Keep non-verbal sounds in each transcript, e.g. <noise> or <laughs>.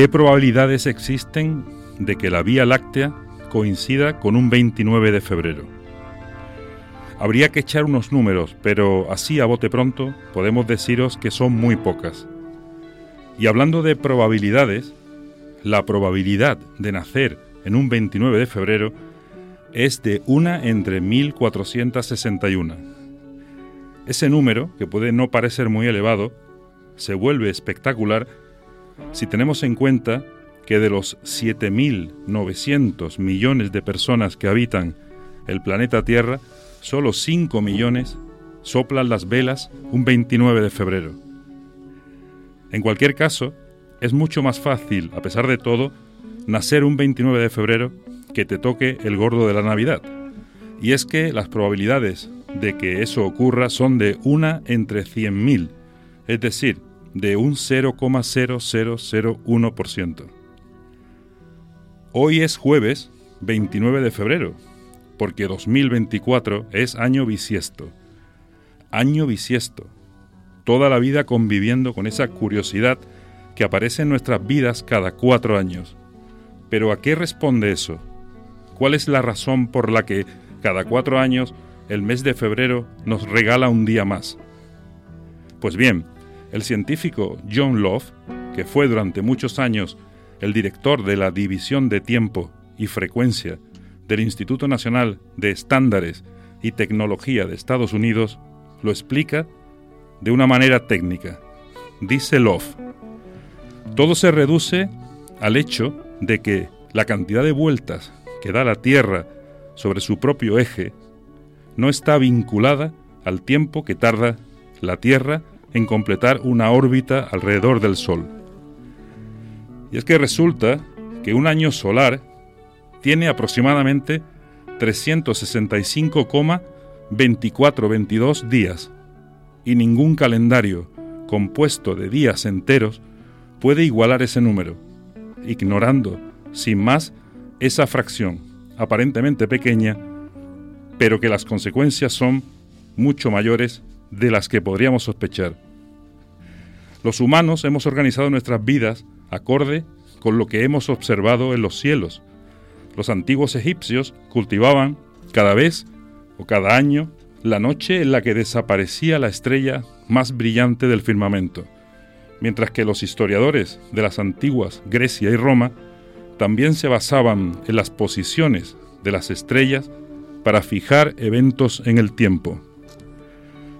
¿Qué probabilidades existen de que la Vía Láctea coincida con un 29 de febrero? Habría que echar unos números, pero así a bote pronto podemos deciros que son muy pocas. Y hablando de probabilidades, la probabilidad de nacer en un 29 de febrero es de una entre 1461. Ese número, que puede no parecer muy elevado, se vuelve espectacular si tenemos en cuenta que de los 7.900 millones de personas que habitan el planeta Tierra, solo 5 millones soplan las velas un 29 de febrero. En cualquier caso, es mucho más fácil, a pesar de todo, nacer un 29 de febrero que te toque el gordo de la Navidad. Y es que las probabilidades de que eso ocurra son de una entre 100.000, es decir, de un 0,0001%. Hoy es jueves 29 de febrero, porque 2024 es año bisiesto. Año bisiesto. Toda la vida conviviendo con esa curiosidad que aparece en nuestras vidas cada cuatro años. Pero ¿a qué responde eso? ¿Cuál es la razón por la que cada cuatro años el mes de febrero nos regala un día más? Pues bien, el científico John Love, que fue durante muchos años el director de la División de Tiempo y Frecuencia del Instituto Nacional de Estándares y Tecnología de Estados Unidos, lo explica de una manera técnica. Dice Love, todo se reduce al hecho de que la cantidad de vueltas que da la Tierra sobre su propio eje no está vinculada al tiempo que tarda la Tierra en completar una órbita alrededor del Sol. Y es que resulta que un año solar tiene aproximadamente 365,2422 días, y ningún calendario compuesto de días enteros puede igualar ese número, ignorando, sin más, esa fracción, aparentemente pequeña, pero que las consecuencias son mucho mayores de las que podríamos sospechar. Los humanos hemos organizado nuestras vidas acorde con lo que hemos observado en los cielos. Los antiguos egipcios cultivaban cada vez o cada año la noche en la que desaparecía la estrella más brillante del firmamento, mientras que los historiadores de las antiguas Grecia y Roma también se basaban en las posiciones de las estrellas para fijar eventos en el tiempo.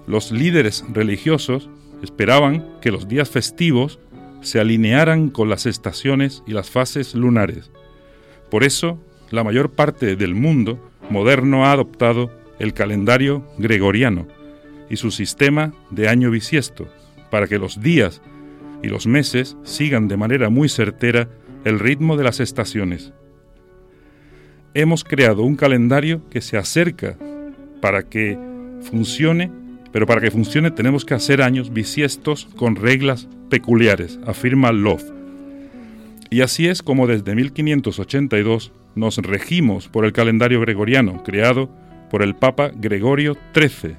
Los líderes religiosos esperaban que los días festivos se alinearan con las estaciones y las fases lunares. Por eso, la mayor parte del mundo moderno ha adoptado el calendario gregoriano y su sistema de año bisiesto, para que los días y los meses sigan de manera muy certera el ritmo de las estaciones. Hemos creado un calendario que se acerca para que funcione pero para que funcione tenemos que hacer años bisiestos con reglas peculiares, afirma Love. Y así es como desde 1582 nos regimos por el calendario gregoriano, creado por el Papa Gregorio XIII.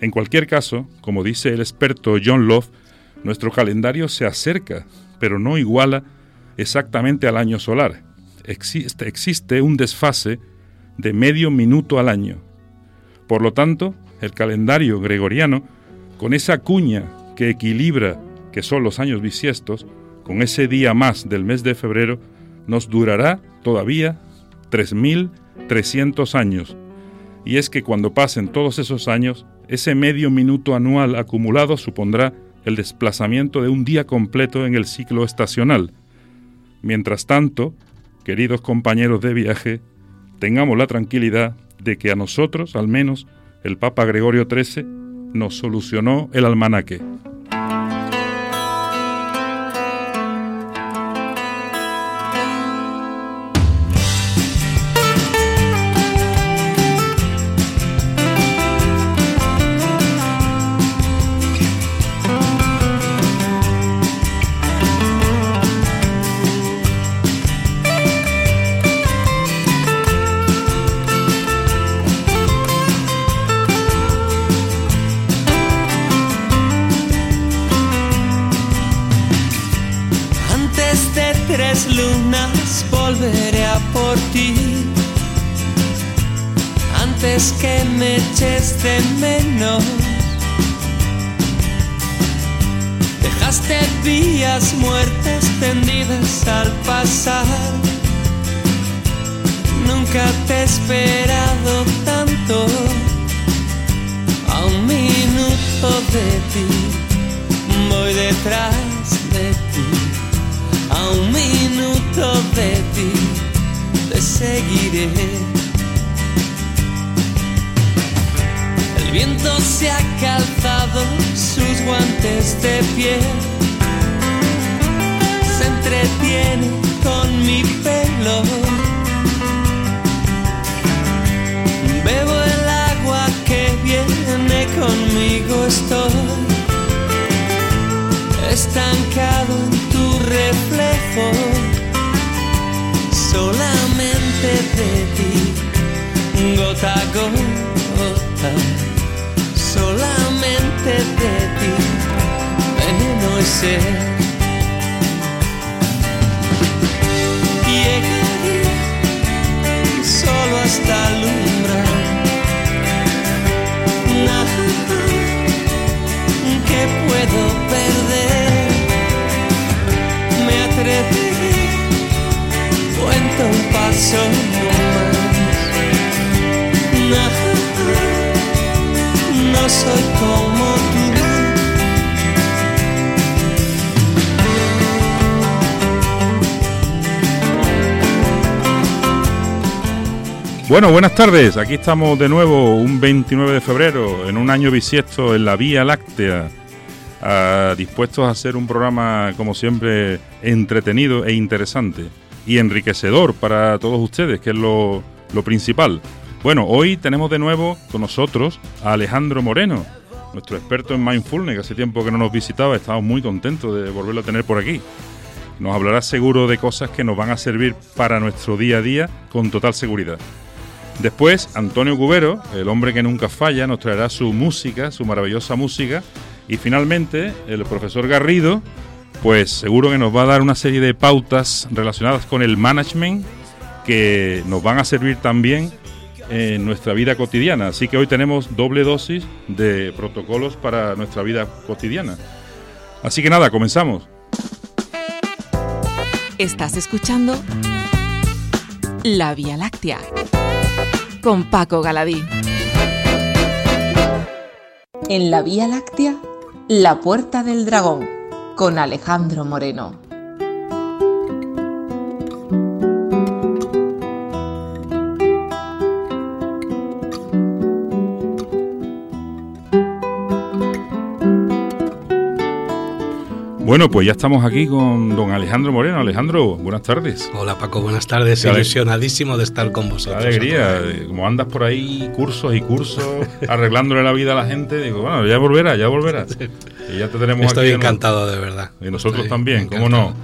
En cualquier caso, como dice el experto John Love, nuestro calendario se acerca, pero no iguala exactamente al año solar. Existe, existe un desfase de medio minuto al año. Por lo tanto, el calendario gregoriano, con esa cuña que equilibra que son los años bisiestos, con ese día más del mes de febrero, nos durará todavía 3.300 años. Y es que cuando pasen todos esos años, ese medio minuto anual acumulado supondrá el desplazamiento de un día completo en el ciclo estacional. Mientras tanto, queridos compañeros de viaje, tengamos la tranquilidad de que a nosotros, al menos, el Papa Gregorio XIII nos solucionó el almanaque. Antes que me eches de menos. Dejaste vías muertas tendidas al pasar. Nunca te he esperado tanto. A un minuto de ti voy detrás de ti. A un minuto de ti seguiré. El viento se ha calzado sus guantes de piel. Se entretiene con mi pelo. Bebo el agua que viene conmigo, estoy estancado en tu reflejo. Solamente de ti, gota a gota. Solamente de ti, veneno y sed. Llegaré solo hasta el umbral. Nada que puedo perder. Me atreveré, cuento un paso más. Nada, no soy como. Bueno, buenas tardes. Aquí estamos de nuevo, un 29 de febrero, en un año bisiesto en la Vía Láctea, ah, dispuestos a hacer un programa, como siempre, entretenido e interesante y enriquecedor para todos ustedes, que es lo, lo principal. Bueno, hoy tenemos de nuevo con nosotros a Alejandro Moreno, nuestro experto en mindfulness, que hace tiempo que no nos visitaba, estamos muy contentos de volverlo a tener por aquí. Nos hablará seguro de cosas que nos van a servir para nuestro día a día con total seguridad. Después, Antonio Cubero, el hombre que nunca falla, nos traerá su música, su maravillosa música. Y finalmente, el profesor Garrido, pues seguro que nos va a dar una serie de pautas relacionadas con el management que nos van a servir también en nuestra vida cotidiana. Así que hoy tenemos doble dosis de protocolos para nuestra vida cotidiana. Así que nada, comenzamos. Estás escuchando La Vía Láctea con Paco Galadí. En La Vía Láctea, La Puerta del Dragón con Alejandro Moreno. Bueno, pues ya estamos aquí con don Alejandro Moreno. Alejandro, buenas tardes. Hola Paco, buenas tardes. Qué Ilusionadísimo de estar con Qué vosotros. alegría, eh, como andas por ahí cursos y cursos, <laughs> arreglándole la vida a la gente, digo, bueno, ya volverá, ya volverá. Y ya te tenemos Estoy aquí. de encantado, de verdad. Y nosotros Estoy también, ¿cómo encantado. no?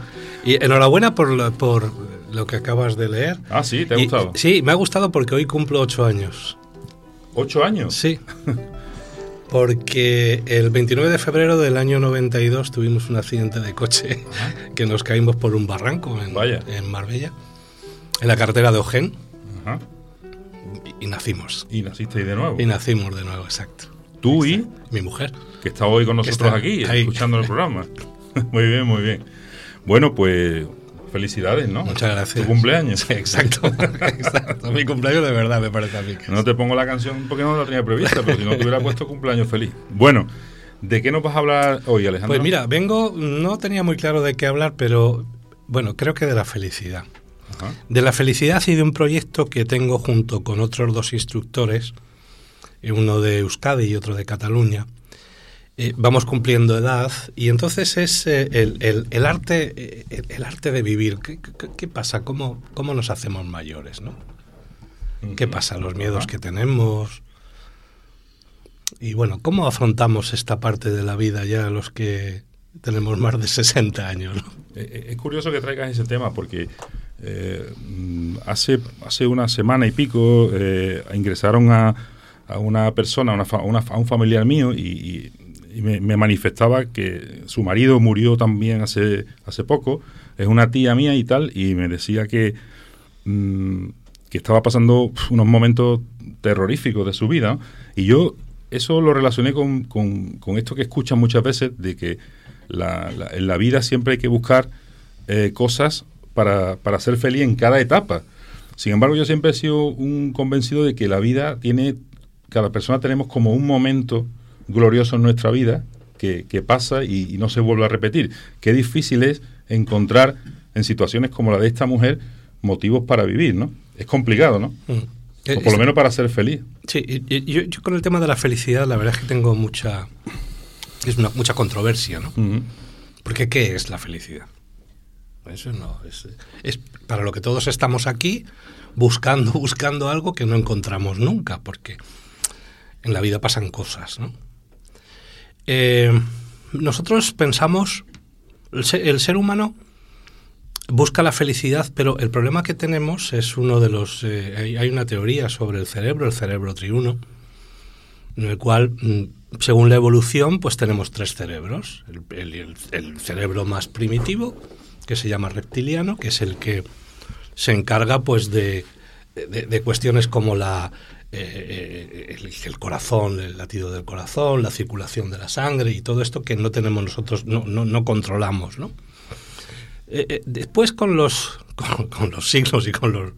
Y enhorabuena por lo, por lo que acabas de leer. Ah, sí, ¿te ha Y- gustado? sí, me ha gustado porque hoy cumplo ocho años. ¿Ocho años? Sí. <laughs> Porque el 29 de febrero del año 92 tuvimos un accidente de coche que nos caímos por un barranco en, Marbella, en la carretera de Ojén, Ajá. y, y nacimos. Y naciste ahí de nuevo. Y nacimos de nuevo, exacto. Tú y Mi mujer. que está hoy con nosotros aquí, ahí. escuchando el <laughs> programa. muy bien, muy bien. Bueno, pues felicidades, ¿no? Muchas gracias. Tu cumpleaños. Sí, <laughs> exacto. exacto. Mi cumpleaños de verdad, me parece a mí. que No es. te pongo la canción porque no la tenía prevista, pero si no te hubiera puesto cumpleaños feliz. Bueno, ¿de qué nos vas a hablar hoy, Alejandro? Pues mira, vengo, no tenía muy claro de qué hablar, pero bueno, creo que de la felicidad. Ajá. De la felicidad y de un proyecto que tengo junto con otros dos instructores, uno de Euskadi y otro de Cataluña. Eh, vamos cumpliendo edad y entonces es eh, el, el- el arte eh, el, el arte de vivir. ¿Qué, qué- qué pasa? ¿Cómo, ¿Cómo nos hacemos mayores? ¿no? ¿Qué Ujú. pasa? Los miedos que tenemos. Y bueno, ¿cómo afrontamos esta parte de la vida ya los que tenemos más de 60 años? ¿no? Es curioso que traigas ese tema porque eh, mm, hace, hace una semana y pico ingresaron a, a una persona, a una una a un familiar mío y, y y me, manifestaba que su marido murió también hace, hace poco, es una tía mía y tal, y me decía que, mm, que estaba pasando unos momentos terroríficos de su vida. Y yo eso lo relacioné con, con- con esto que escuchan muchas veces, de que la- la- en la vida siempre hay que buscar eh, cosas para, para ser feliz en cada etapa. Sin embargo, yo siempre he sido un convencido de que la vida tiene, cada persona tenemos como un momento glorioso en nuestra vida que, que pasa y, y no se vuelve a repetir. Qué difícil es encontrar en situaciones como la de esta mujer motivos para vivir, ¿no? Es complicado, ¿no? Mm. O por lo menos para ser feliz. Sí, yo, yo con el tema de la felicidad, la verdad es que tengo mucha. Es una, mucha controversia, ¿no? Porque ¿qué es la felicidad? Eso no, es, es para lo que todos estamos aquí buscando, <laughs> buscando algo que no encontramos nunca, porque en la vida pasan cosas, ¿no? Eh, nosotros pensamos, el ser, el ser humano busca la felicidad, pero el problema que tenemos es uno de los... eh, hay, una teoría sobre el cerebro, el cerebro triuno, en el cual, mm, según la evolución, pues tenemos tres cerebros. El, cerebro más primitivo, que se llama reptiliano, que es el que se encarga pues de- de cuestiones como la eh, eh, el, corazón, el latido del corazón, la circulación de la sangre y todo esto que no tenemos nosotros, no, no, controlamos, ¿no? Eh, después con los, <laughs> con, los siglos y con los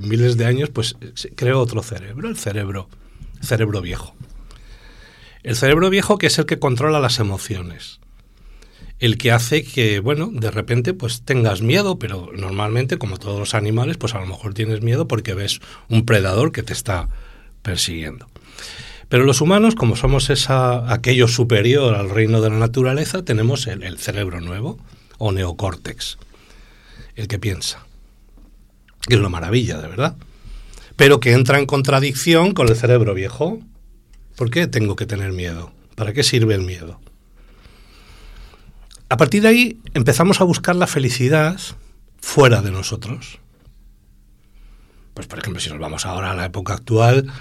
miles de años, pues se creó otro cerebro, el cerebro, cerebro viejo. El cerebro viejo que es el que controla las emociones. El que hace que, bueno, de repente pues tengas miedo, pero normalmente, como todos los animales, pues a lo mejor tienes miedo porque ves un predador que te está persiguiendo. Pero los humanos, como somos esa, aquello superior al reino de la naturaleza, tenemos el, cerebro nuevo, o neocórtex, el que piensa. Que es una maravilla, de verdad. Pero que entra en contradicción con el cerebro viejo. ¿Por qué tengo que tener miedo? ¿Para qué sirve el miedo? A partir de ahí empezamos a buscar la felicidad fuera de nosotros. Pues por ejemplo, si nos vamos ahora a la época actual,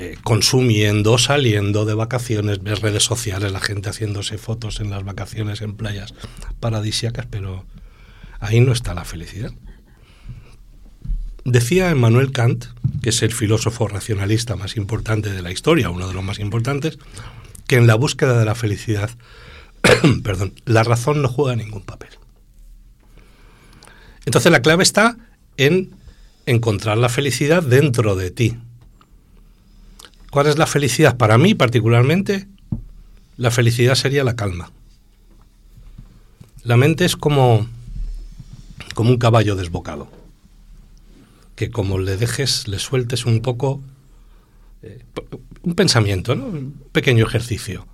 eh, consumiendo, saliendo de vacaciones, ves redes sociales, la gente haciéndose fotos en las vacaciones en playas paradisíacas, pero ahí no está la felicidad. Decía Emmanuel Kant, que es el filósofo racionalista más importante de la historia, uno de los más importantes, que en la búsqueda de la felicidad, <coughs> perdón, la razón no juega ningún papel. Entonces la clave está en encontrar la felicidad dentro de ti. ¿Cuál es la felicidad? Para mí particularmente, la felicidad sería la calma. La mente es como, como un caballo desbocado, que como le dejes, le sueltes un poco, eh, un pensamiento, ¿no? un pequeño ejercicio.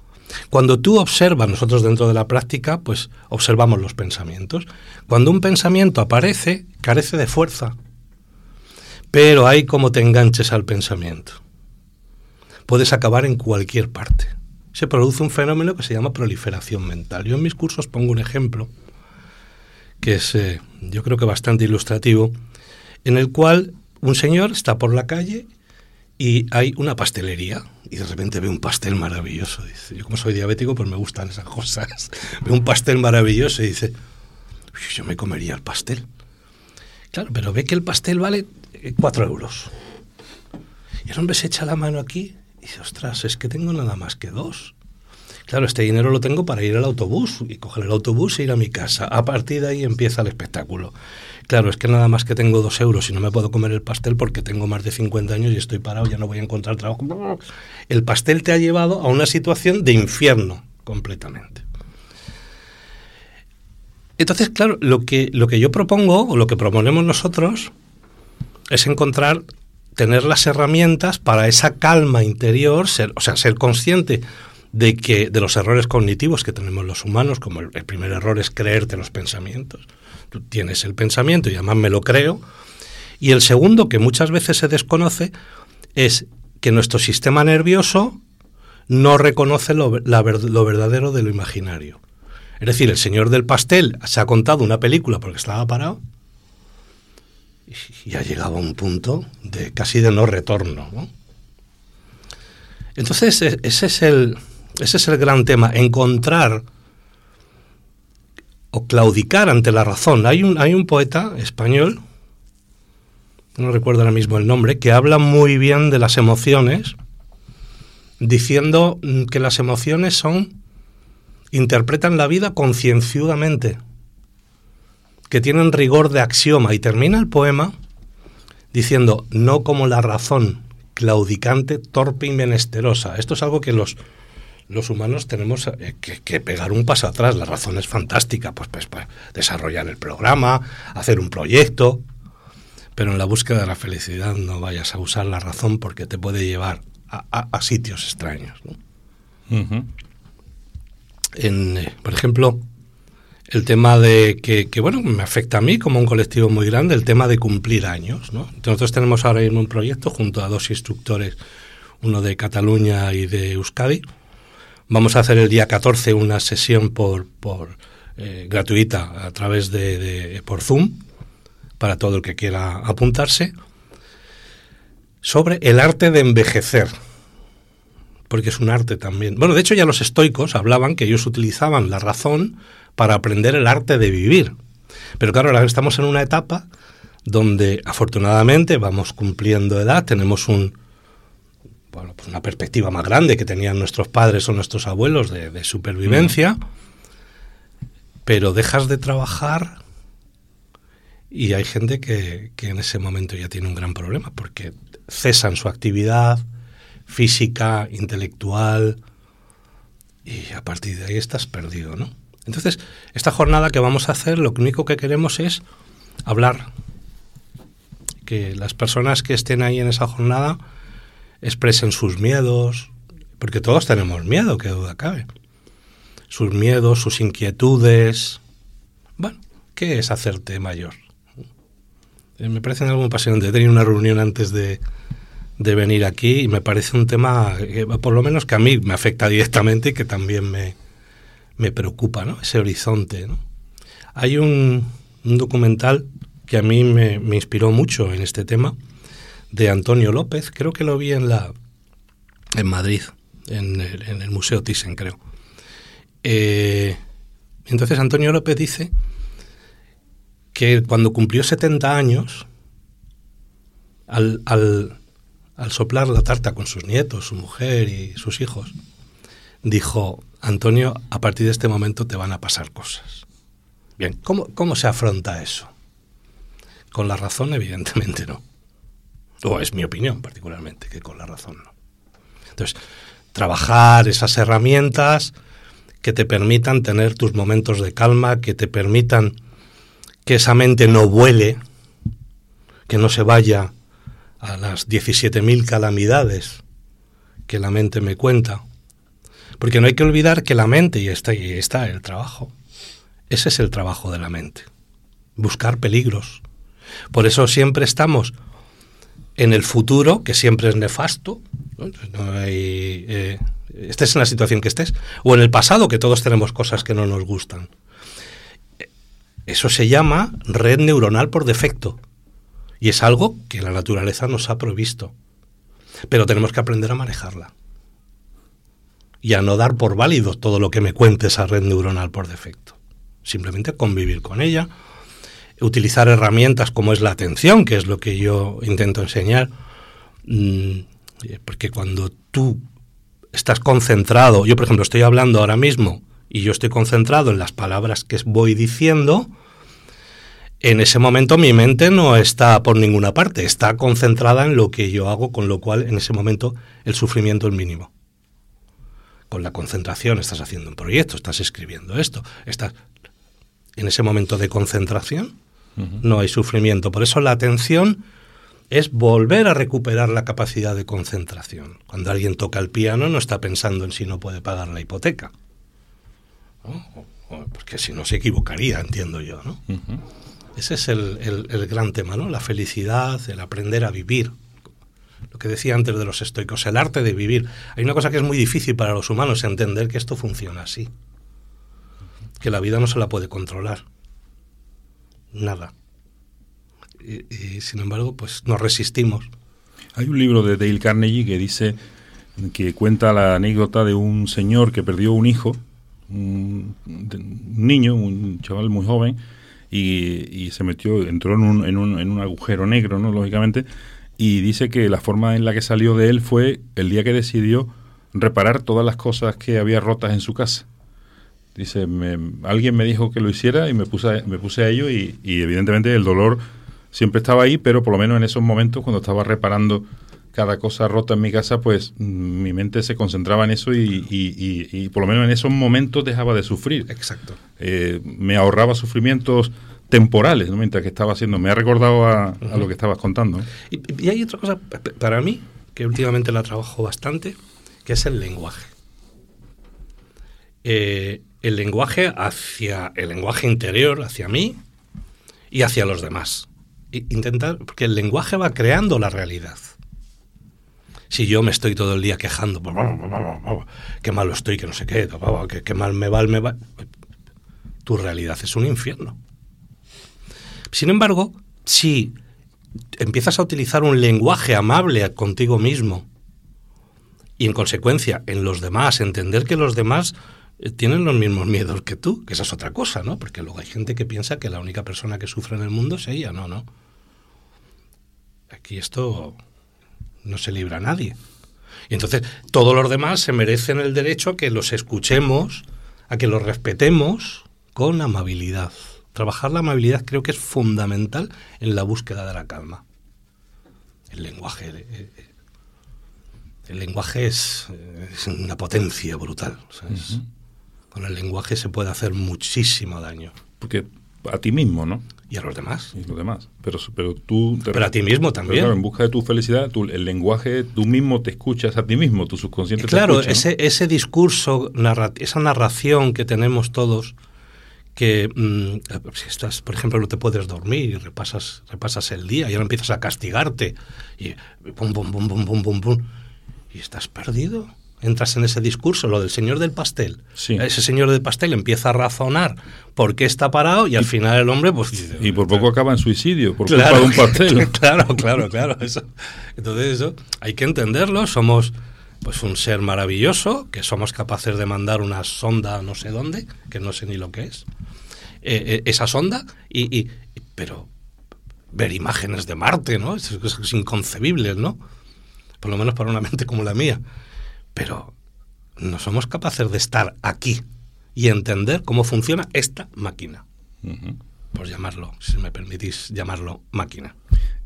Cuando tú observas, nosotros dentro de la práctica, pues observamos los pensamientos. Cuando un pensamiento aparece, carece de fuerza, pero hay como te enganches al pensamiento. Puedes acabar en cualquier parte. Se produce un fenómeno que se llama proliferación mental. Yo en mis cursos pongo un ejemplo que es, eh, yo creo que bastante ilustrativo, en el cual un señor está por la calle y hay una pastelería y de repente ve un pastel maravilloso. Dice, yo como soy diabético, pues me gustan esas cosas. <laughs> ve un pastel maravilloso y dice, "Uy, yo me comería el pastel. Claro, pero ve que el pastel vale eh, cuatro euros. Y el hombre se echa la mano aquí dice, ostras, es que tengo nada más que dos. Claro, este dinero lo tengo para ir al autobús y coger el autobús e ir a mi casa. A partir de ahí empieza el espectáculo. Claro, es que nada más que tengo dos euros y no me puedo comer el pastel porque tengo más de 50 años y estoy parado, ya no voy a encontrar trabajo. El pastel te ha llevado a una situación de infierno completamente. Entonces, claro, lo que, lo que yo propongo o lo que proponemos nosotros es encontrar, tener las herramientas para esa calma interior, ser, o sea, ser consciente de que de los errores cognitivos que tenemos los humanos, como el, primer error es creerte los pensamientos. Tú tienes el pensamiento y además me lo creo. Y el segundo, que muchas veces se desconoce, es que nuestro sistema nervioso no reconoce lo, la, lo verdadero de lo imaginario. Es decir, el señor del pastel se ha contado una película porque estaba parado y ha llegado a un punto de casi de no retorno. ¿no? Entonces, ese es el, Ese es el gran tema, encontrar o claudicar ante la razón. Hay un, hay un poeta español, no recuerdo ahora mismo el nombre, que habla muy bien de las emociones, diciendo mm, que las emociones son, interpretan la vida concienzudamente, que tienen rigor de axioma, y termina el poema diciendo, no como la razón, claudicante, torpe y menesterosa. Esto es algo que los los humanos tenemos eh, que, pegar un paso atrás. La razón es fantástica, pues, pues, pues, desarrollar el programa, hacer un proyecto, pero en la búsqueda de la felicidad no vayas a usar la razón porque te puede llevar a, sitios extraños. en, eh, por ejemplo, el tema de que, bueno, me afecta a mí como un colectivo muy grande, el tema de cumplir años. ¿no? Nosotros tenemos ahora mismo un proyecto junto a dos instructores, uno de Cataluña y de Euskadi, Vamos a hacer el día 14 una sesión por, por eh, gratuita a través de, por Zoom para todo el que quiera apuntarse sobre el arte de envejecer porque es un arte también. Bueno, de hecho ya los estoicos hablaban que ellos utilizaban la razón para aprender el arte de vivir. Pero claro, ahora estamos en una etapa donde afortunadamente vamos cumpliendo edad, tenemos un, bueno, pues una perspectiva más grande que tenían nuestros padres o nuestros abuelos de, supervivencia, pero dejas de trabajar y hay gente que, que, en ese momento ya tiene un gran problema porque cesan su actividad física, intelectual, y a partir de ahí estás perdido, ¿no? Entonces, esta jornada que vamos a hacer, lo único que queremos es hablar. Que las personas que estén ahí en esa jornada expresen sus miedos, porque todos tenemos miedo, que duda cabe. Sus miedos, sus inquietudes. Bueno, ¿qué es hacerte mayor? Eh, me parece algo apasionante. He tenido una reunión antes de, de venir aquí y me parece un tema, por lo menos que a mí me afecta directamente y que también me, me preocupa, ¿no? Ese horizonte, ¿no? Hay un, documental que a mí me, me, inspiró mucho en este tema, de Antonio López, creo que lo vi en la en Madrid, en el, Museo Thyssen, creo. Eh, entonces Antonio López dice que cuando cumplió 70 años, al, al, al soplar la tarta con sus nietos, su mujer y sus hijos, dijo, Antonio, a partir de este momento te van a pasar cosas. Bien, ¿cómo, cómo se afronta eso? Con la razón, evidentemente no. O es mi opinión, particularmente, que con la razón no. Entonces, trabajar esas herramientas que te permitan tener tus momentos de calma, que te permitan que esa mente no vuele, que no se vaya a las 17.000 calamidades que la mente me cuenta. Porque no hay que olvidar que la mente, y está, está el trabajo, ese es el trabajo de la mente, buscar peligros. Por eso siempre estamos en el futuro, que siempre es nefasto, ¿no? hay, eh, estés en la situación que estés, o en el pasado, que todos tenemos cosas que no nos gustan. Eso se llama red neuronal por defecto. Y es algo que la naturaleza nos ha provisto. Pero tenemos que aprender a manejarla. Y a no dar por válido todo lo que me cuente esa red neuronal por defecto. Simplemente convivir con ella, utilizar herramientas como es la atención, que es lo que yo intento enseñar, mm, porque cuando tú estás concentrado, yo por ejemplo estoy hablando ahora mismo y yo estoy concentrado en las palabras que voy diciendo, en ese momento mi mente no está por ninguna parte, está concentrada en lo que yo hago, con lo cual en ese momento el sufrimiento es mínimo. Con la concentración estás haciendo un proyecto, estás escribiendo esto, estás en ese momento de concentración, no hay sufrimiento. Por eso la atención es volver a recuperar la capacidad de concentración. Cuando alguien toca el piano no está pensando en si no puede pagar la hipoteca. Porque si no se equivocaría, entiendo yo. ¿no? Ese es el, el, gran tema, ¿no? la felicidad, el aprender a vivir. Lo que decía antes de los estoicos, el arte de vivir. Hay una cosa que es muy difícil para los humanos, entender que esto funciona así. Que la vida no se la puede controlar nada. Y, sin embargo, pues nos resistimos. Hay un libro de Dale Carnegie que dice que cuenta la anécdota de un señor que perdió un hijo, un, un niño, un chaval muy joven, y, y se metió, entró en un, en, un, en un agujero negro, ¿no? Lógicamente, y dice que la forma en la que salió de él fue el día que decidió reparar todas las cosas que había rotas en su casa. Dice, me, alguien me dijo que lo hiciera y me puse a, me puse a ello y, y, evidentemente el dolor siempre estaba ahí, pero por lo menos en esos momentos cuando estaba reparando cada cosa rota en mi casa, pues mm, mi mente se concentraba en eso y, y, y por lo menos en esos momentos dejaba de sufrir. Exacto. Eh, me ahorraba sufrimientos temporales, ¿no? mientras que estaba haciendo. Me ha recordado a, uh -huh. a lo que estabas contando. Y, y, hay otra cosa para mí, que últimamente la trabajo bastante, que es el lenguaje. Eh, el lenguaje hacia el lenguaje interior, hacia mí y hacia los demás. Intentar, porque el lenguaje va creando la realidad. Si yo me estoy todo el día quejando, qué malo estoy, que no sé qué, que mal me va, me va, tu realidad es un infierno. Sin embargo, si empiezas a utilizar un lenguaje amable contigo mismo y en consecuencia en los demás, entender que los demás eh, tienen los mismos miedos que tú, que esa es otra cosa, ¿no? Porque luego hay gente que piensa que la única persona que sufre en el mundo es ella, no, no. Aquí esto no se libra a nadie. Y entonces todos los demás se merecen el derecho a que los escuchemos, a que los respetemos con amabilidad. Trabajar la amabilidad creo que es fundamental en la búsqueda de la calma. El lenguaje, el, el lenguaje es, es, una potencia brutal. ¿sabes? Uh -huh. Con el lenguaje se puede hacer muchísimo daño. Porque a ti mismo, ¿no? Y a los demás. Y los demás. Pero, pero tú... Te, pero a ti mismo también. Claro, en busca de tu felicidad, el lenguaje, tú mismo te escuchas a ti mismo, tu subconsciente claro, te escucha. Claro, ese, ese discurso, narra esa narración que tenemos todos, que mmm, si estás, por ejemplo, no te puedes dormir y repasas, repasas el día y ahora empiezas a castigarte y pum, pum, pum, pum, pum, pum, pum, y estás perdido. Entras en ese discurso, lo del señor del pastel. Sí. Ese señor del pastel empieza a razonar por qué está parado y al final el hombre, pues. Y por poco acaba en suicidio, por claro, culpa de un pastel. <laughs> Claro, claro, claro. Eso. Entonces, eso hay que entenderlo. Somos pues un ser maravilloso, que somos capaces de mandar una sonda no sé dónde, que no sé ni lo que es. Eh, eh, esa sonda, y, y, pero ver imágenes de Marte, ¿no? Es, es, es inconcebible, ¿no? Por lo menos para una mente como la mía pero no somos capaces de estar aquí y entender cómo funciona esta máquina. Uh -huh. Por llamarlo, si me permitís llamarlo máquina.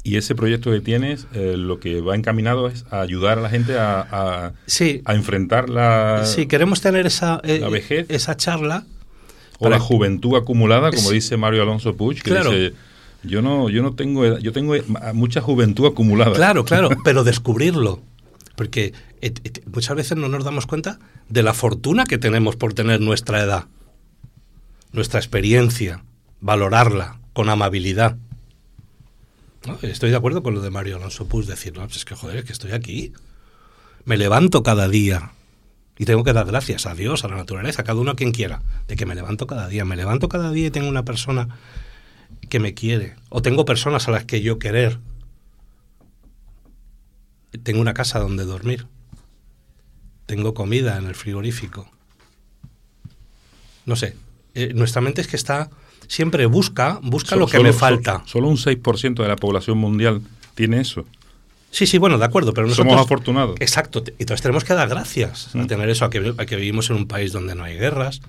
Y ese proyecto que tienes, eh, lo que va encaminado es a ayudar a la gente a, a, sí. a enfrentar la, sí, queremos tener esa, eh, la vejez. esa charla. O la juventud acumulada, como dice Mario Alonso Puig, que claro. dice, yo no, yo no tengo, yo tengo mucha juventud acumulada. Claro, claro, <laughs> pero descubrirlo. Porque muchas veces no nos damos cuenta de la fortuna que tenemos por tener nuestra edad, nuestra experiencia, valorarla con amabilidad. ¿No? Estoy de acuerdo con lo de Mario Alonso Puig, decir, no, pues es que joder, es que estoy aquí. Me levanto cada día y tengo que dar gracias a Dios, a la naturaleza, a cada uno a quien quiera, de que me levanto cada día. Me levanto cada día y tengo una persona que me quiere, o tengo personas a las que yo querer, tengo una casa donde dormir. Tengo comida en el frigorífico. No sé. Eh, nuestra mente es que está. Siempre busca, busca so, lo que solo, me falta. So, solo un 6% de la población mundial tiene eso. Sí, sí, bueno, de acuerdo, pero nosotros... Somos afortunados. Exacto, entonces tenemos que dar gracias mm. a tener eso, a que, a que vivimos en un país donde no hay guerras.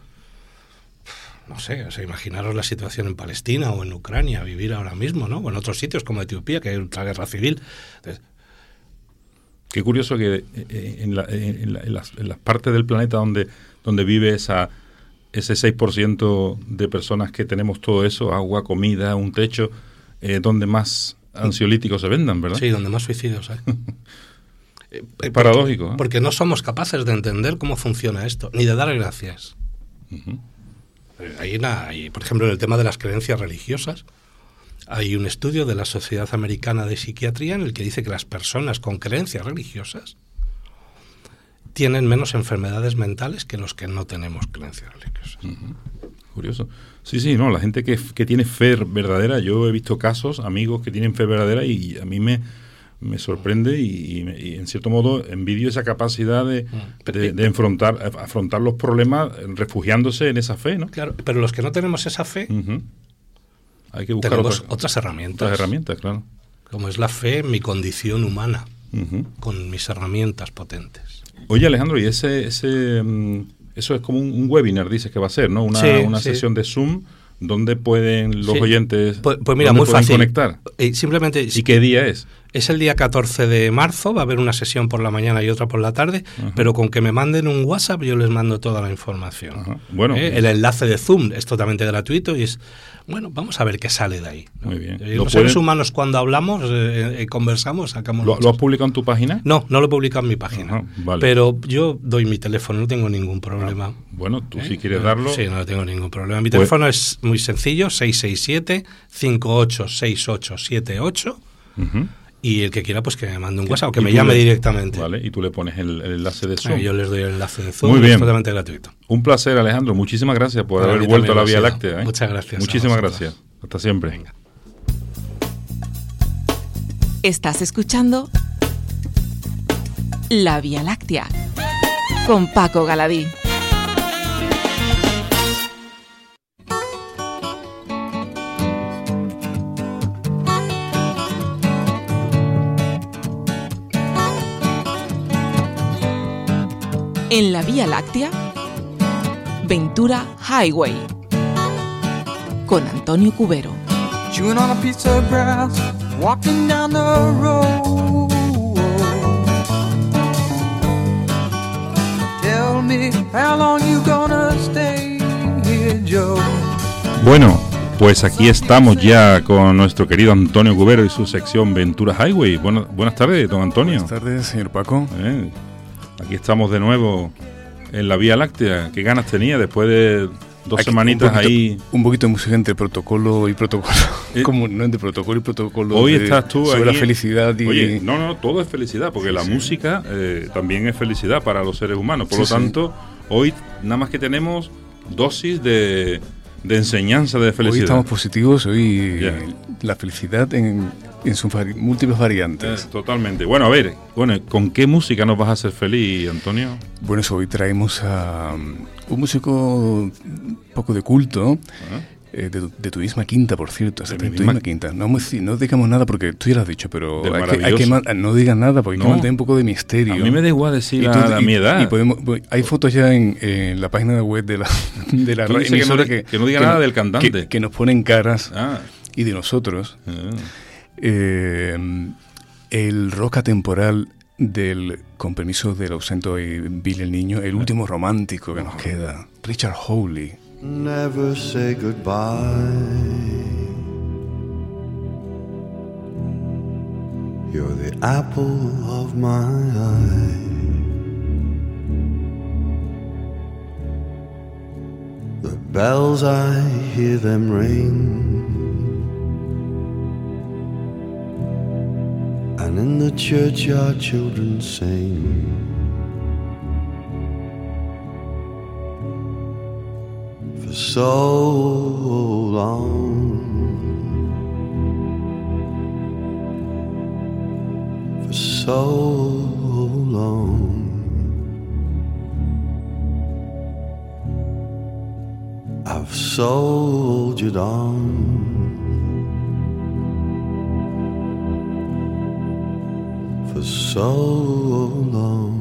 No sé, o sea, imaginaros la situación en Palestina o en Ucrania, vivir ahora mismo, ¿no? O en otros sitios como Etiopía, que hay otra guerra civil. Entonces, Qué curioso que eh, en, la, en, la, en, las, en, las, partes del planeta donde, donde vive esa, ese 6% de personas que tenemos todo eso, agua, comida, un techo, eh, donde más ansiolíticos se vendan, ¿verdad? Sí, donde más suicidios hay. <laughs> es eh, paradójico. Porque, porque, no somos capaces de entender cómo funciona esto, ni de dar gracias. Uh -huh. hay, una, hay, por ejemplo, en el tema de las creencias religiosas, hay un estudio de la Sociedad Americana de Psiquiatría en el que dice que las personas con creencias religiosas tienen menos enfermedades mentales que los que no tenemos creencias religiosas. Uh -huh. Curioso. Sí, sí, no, la gente que, que, tiene fe verdadera, yo he visto casos, amigos que tienen fe verdadera y a mí me, me sorprende y, y en cierto modo envidio esa capacidad de, Mm. de, de enfrentar, afrontar los problemas refugiándose en esa fe, ¿no? Claro, pero los que no tenemos esa fe, Ujú. Hay que buscar tenemos otras, otras herramientas. otras herramientas, claro. Como es la fe mi condición humana, con mis herramientas potentes. Oye, Alejandro, y ese, ese mm, eso es como un, un webinar, dices que va a ser, ¿no? Una, Sí, una sesión de Zoom donde pueden los oyentes Pues, pues mira, muy fácil. conectar. Eh, simplemente ¿Y qué día es? Es el día 14 de marzo, va a haber una sesión por la mañana y otra por la tarde, pero con que me manden un WhatsApp yo les mando toda la información. Ajá. Bueno, Eh, el enlace de Zoom es totalmente gratuito y es, bueno, vamos a ver qué sale de ahí. ¿no? Muy bien. Eh, ¿Lo Los seres humanos cuando hablamos, eh, eh, conversamos, sacamos... ¿Lo, lo has publicado en tu página? No, no lo he publicado en mi página. Ajá, vale. Pero yo doy mi teléfono, no tengo ningún problema. Bueno, tú ¿Eh? si quieres darlo. Sí, no tengo ningún problema. Mi Pues- teléfono es muy sencillo, 667-586878. Ujú. Y el que quiera, pues que me mande un WhatsApp o que me llame le- directamente. Vale, y tú le pones el, el enlace de Zoom. Yo les doy el enlace de Zoom, Muy bien. es totalmente gratuito. Un placer, Alejandro. Muchísimas gracias por Para haber vuelto a la Vía. Láctea. ¿eh? Muchas gracias Muchísimas gracias. Hasta siempre. Venga. Estás escuchando La Vía Láctea con Paco Galadí. En la Vía Láctea, Ventura Highway con Antonio Cubero. Chewing on a piece of grass, walking down the road. Tell me how long you gonna stay here, Joe. Bueno, pues aquí estamos ya con nuestro querido Antonio Cubero y su sección Ventura Highway. Buenas, buenas tardes, don Antonio. Buenas tardes, señor Paco. Eh, Aquí estamos de nuevo en la Vía Láctea. ¿Qué ganas tenía después de dos Aquí, semanitas un poquito, ahí? Un poquito de música entre protocolo y protocolo. <laughs> Eh, <laughs> Como no entre protocolo y protocolo. Hoy de- estás tú sobre aquí. la felicidad y. Oye, no, no, todo es felicidad, porque la música eh, también es felicidad para los seres humanos. Por Sí, lo sí. tanto, hoy nada más que tenemos dosis de, de enseñanza de hoy felicidad. estamos positivos, hoy Ya. la felicidad en, en sus vari- múltiples Eh, variantes. totalmente. Bueno, a ver, bueno, ¿con qué música nos vas a hacer feliz, Antonio? Bueno, eso, hoy traemos a um, un músico un poco de culto. Ah. eh, de, de tu misma quinta, por cierto, De mi tu misma- quinta. No, a no digamos nada porque tú ya lo has dicho, pero hay que, hay que ma- no digas nada porque hay No. que mantener un poco de misterio. A mí me da igual decir tú- la y- mi edad. y podemos, hay fotos ya en, en la página web de la, <laughs> de la Tú ra- dices que no emisora di- que no diga nada del cantante. Que, que nos ponen caras Ah, y de nosotros. ah. Eh, el rock atemporal del, con permiso del ausento y Bill el Niño, el último romántico que nos queda, Richard Howley. Never say goodbye. You're the apple of my eye. The bells, I hear them ring. And in the churchyard, children sing. for so long. For so long. I've soldiered on. For so long.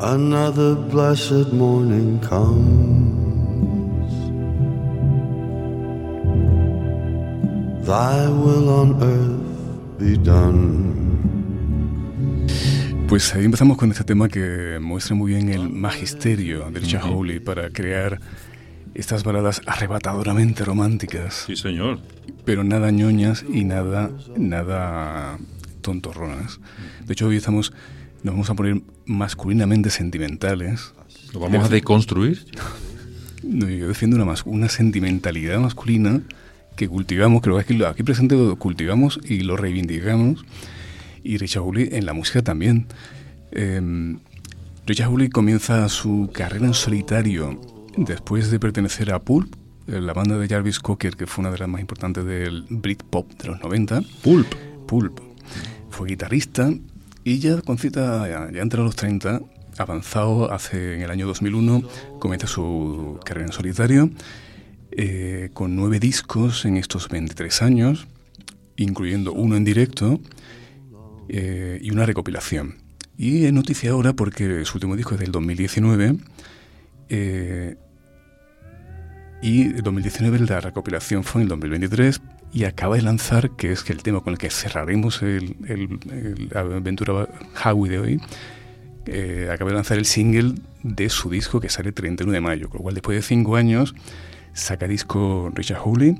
Another blessed morning comes. Thy will on earth be done. Pues ahí empezamos con este tema que muestra muy bien el magisterio de Richard Howley para crear estas baladas arrebatadoramente románticas, Sí, señor. Pero nada ñoñas y nada, nada tontorronas. De hecho, hoy estamos, nos vamos a poner masculinamente sentimentales. ¿Lo vamos a deconstruir? No, yo defiendo una, una sentimentalidad masculina que cultivamos, creo que aquí, aquí presente lo cultivamos y lo reivindicamos. Y Richard Howley en la música también. Eh, Richard comienza su carrera en solitario después de pertenecer a Pulp, la banda de Jarvis Cocker, que fue una de las más importantes del Britpop de los 90. Pulp. Pulp. Fue guitarrista y ya con cita, ya, ya entre los 30, avanzado hace en el año 2001, comienza su carrera en solitario, eh, con nueve discos en estos 23 años, incluyendo uno en directo eh, y una recopilación. Y es noticia ahora porque su último disco es del 2019 eh, y el 2019 la recopilación fue en el 2023 y acaba de lanzar, que es el tema con el que cerraremos el, el- el- aventura Howie de hoy, eh, acaba de lanzar el single de su disco que sale el 31 de mayo, con lo cual después de cinco años saca disco Richard Hawley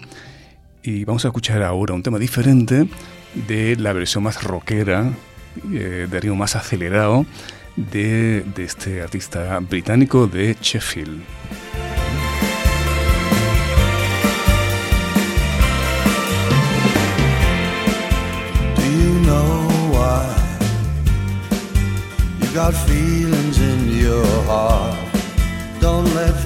y vamos a escuchar ahora un tema diferente de la versión más rockera, eh, de ritmo más acelerado de, de este artista británico de Sheffield. Got feelings in your heart? Don't let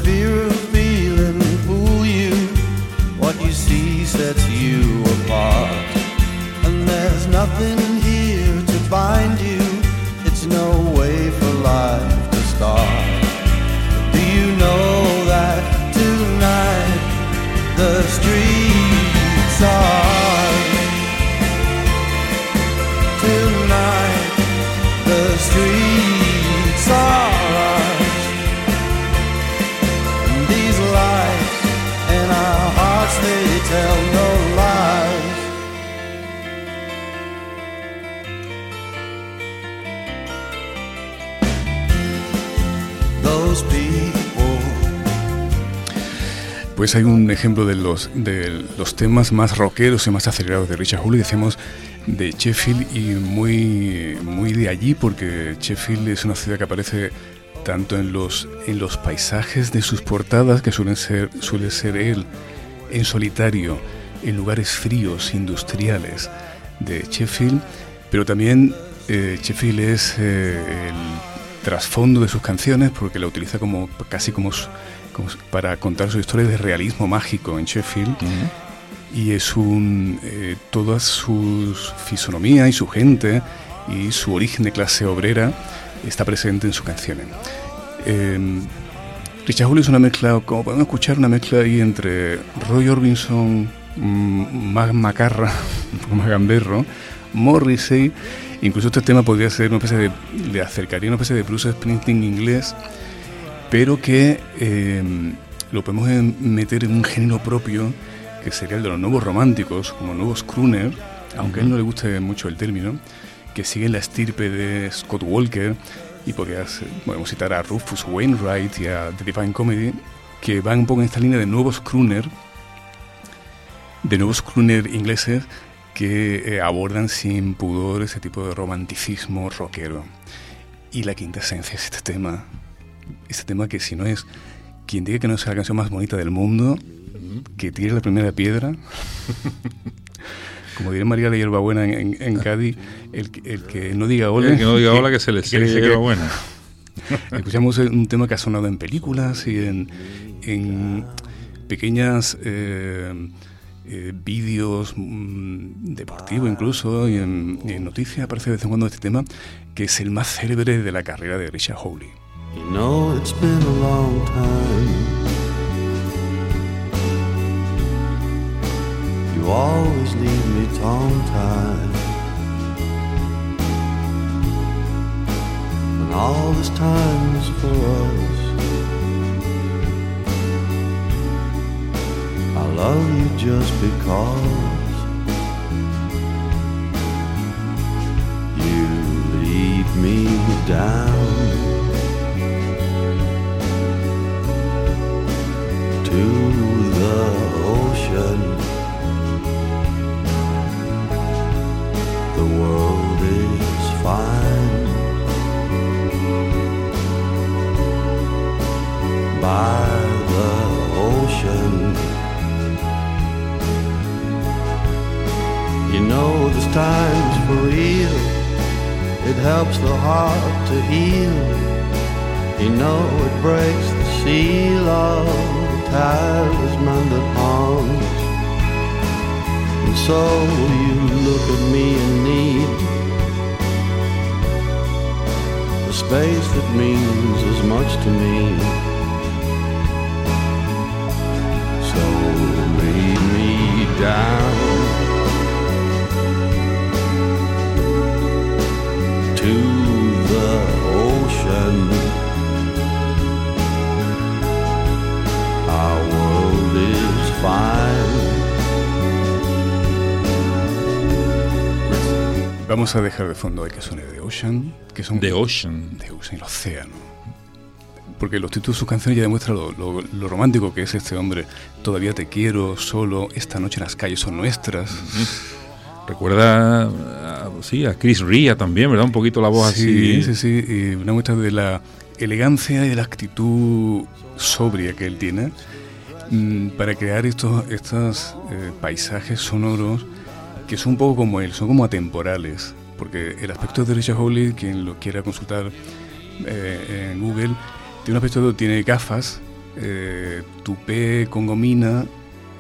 Pues hay un ejemplo de los, de los temas más rockeros y más acelerados de Richard Hawley, decimos de Sheffield y muy, muy de allí porque Sheffield es una ciudad que aparece tanto en los, en los paisajes de sus portadas, que suelen ser, suele ser él en solitario, en lugares fríos, industriales de Sheffield, pero también eh, Sheffield es eh, el trasfondo de sus canciones porque la utiliza como casi como, para contar su historia de realismo mágico en Sheffield y es un eh, toda su fisonomía y su gente y su origen de clase obrera está presente en sus canciones. Eh, Richard Hawley es una mezcla, como podemos escuchar, una mezcla ahí entre Roy Orbison, mm, Mac Macarra, <laughs> Mac Gamberro, Morrissey, incluso este tema podría ser una especie de, le acercaría una especie de Bruce Springsteen inglés, pero que eh, lo podemos meter en un género propio que sería el de los nuevos románticos, como nuevos crooner, aunque a él no le guste mucho el término, que siguen la estirpe de Scott Walker y podrías, podemos citar a Rufus Wainwright y a The Divine Comedy, que van un poco en esta línea de nuevos crooner, de nuevos crooner ingleses que eh, abordan sin pudor ese tipo de romanticismo rockero. Y la quinta esencia es este tema, este tema que si no es quien diga que no es la canción más bonita del mundo, que tire la primera piedra. <laughs> Como diría María de Hierbabuena en, en, en Cádiz, el, que- el que no diga hola. El que no diga <laughs> hola que se le <laughs> seque seque. buena. Escuchamos un tema que ha sonado en películas y en, en pequeñas eh, eh, vídeos mm, deportivos incluso y en, y en noticias aparece de vez en cuando este tema que es el más célebre de la carrera de Richard Hawley. You know it's been a long time. You always leave me tongue tied. When all this time's for us. Love you just because you lead me down. to the ocean. The world is fine by know this time's for real. It helps the heart to heal. You know it breaks the seal of the talisman that haunts. And so you look at me and need the space that means as much to me. So lead me down Vamos a dejar de fondo el que suene de Ocean, que son The Ocean. de Ocean, el océano. Porque los títulos de sus canciones ya demuestran lo, lo- lo romántico que es este hombre. Todavía te quiero, solo, esta noche las calles son nuestras. Recuerda a, sí, a Chris Ria también, ¿verdad? Un poquito la voz sí, así. sí, sí, y una muestra de la elegancia y de la actitud sobria que él tiene mm, para crear estos, estos eh, paisajes sonoros que son un poco como él, son como atemporales. Porque el aspecto de Richard Hawley, quien lo quiera consultar eh, en Google, tiene un aspecto, tiene gafas, eh, tupé con gomina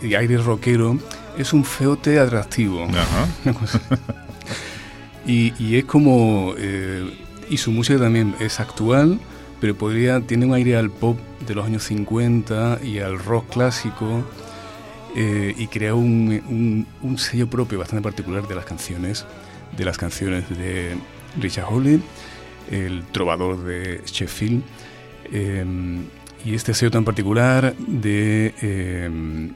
y aire rockero. Es un feote atractivo. Ajá. <laughs> Y es como. eh, y su música también es actual, pero podría. Tiene un aire al pop de los años 50 y al rock clásico. Eh, y crea un, un- sello propio bastante particular de las canciones. De las canciones de Richard Hawley, el trovador de Sheffield. eh, y este sello tan particular de. eh,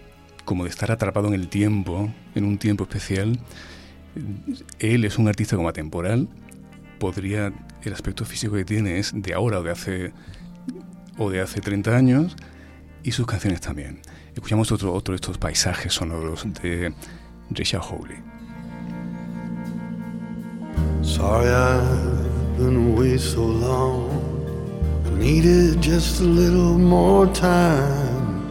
como de estar atrapado en el tiempo, en un tiempo especial. Él es un artista como atemporal. Podría, el aspecto físico que tiene es de ahora de hace, o de hace 30 años, y sus canciones también. Escuchamos otro, otro de estos paisajes sonoros de Richard Hawley. Sorry I've been away so long. I needed just a little more time.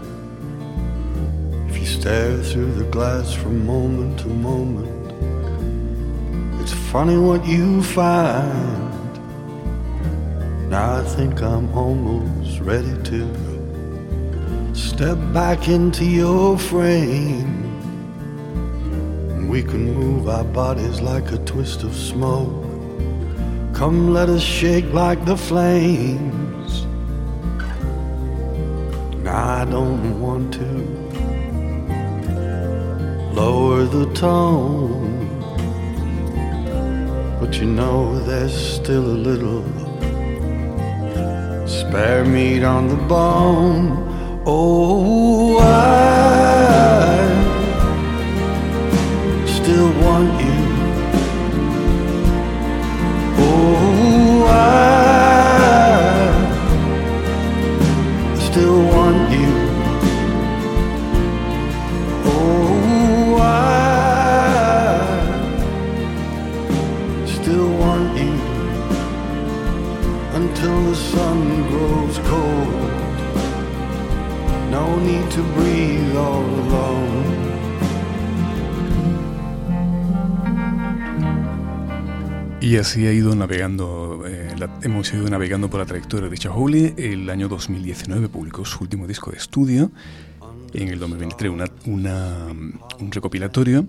If you stare through the glass from moment to moment, it's funny what you find. Now I think I'm almost ready to step back into your frame. And we can move our bodies like a twist of smoke. Come, let us shake like the flames. Now I don't want to lower the tone, but you know there's still a little spare meat on the bone. Oh, I Y así ha ido navegando, eh, la- hemos ido navegando por la trayectoria de Hawley. El año 2019 publicó su último disco de estudio. En el 2023 una, una, un recopilatorio.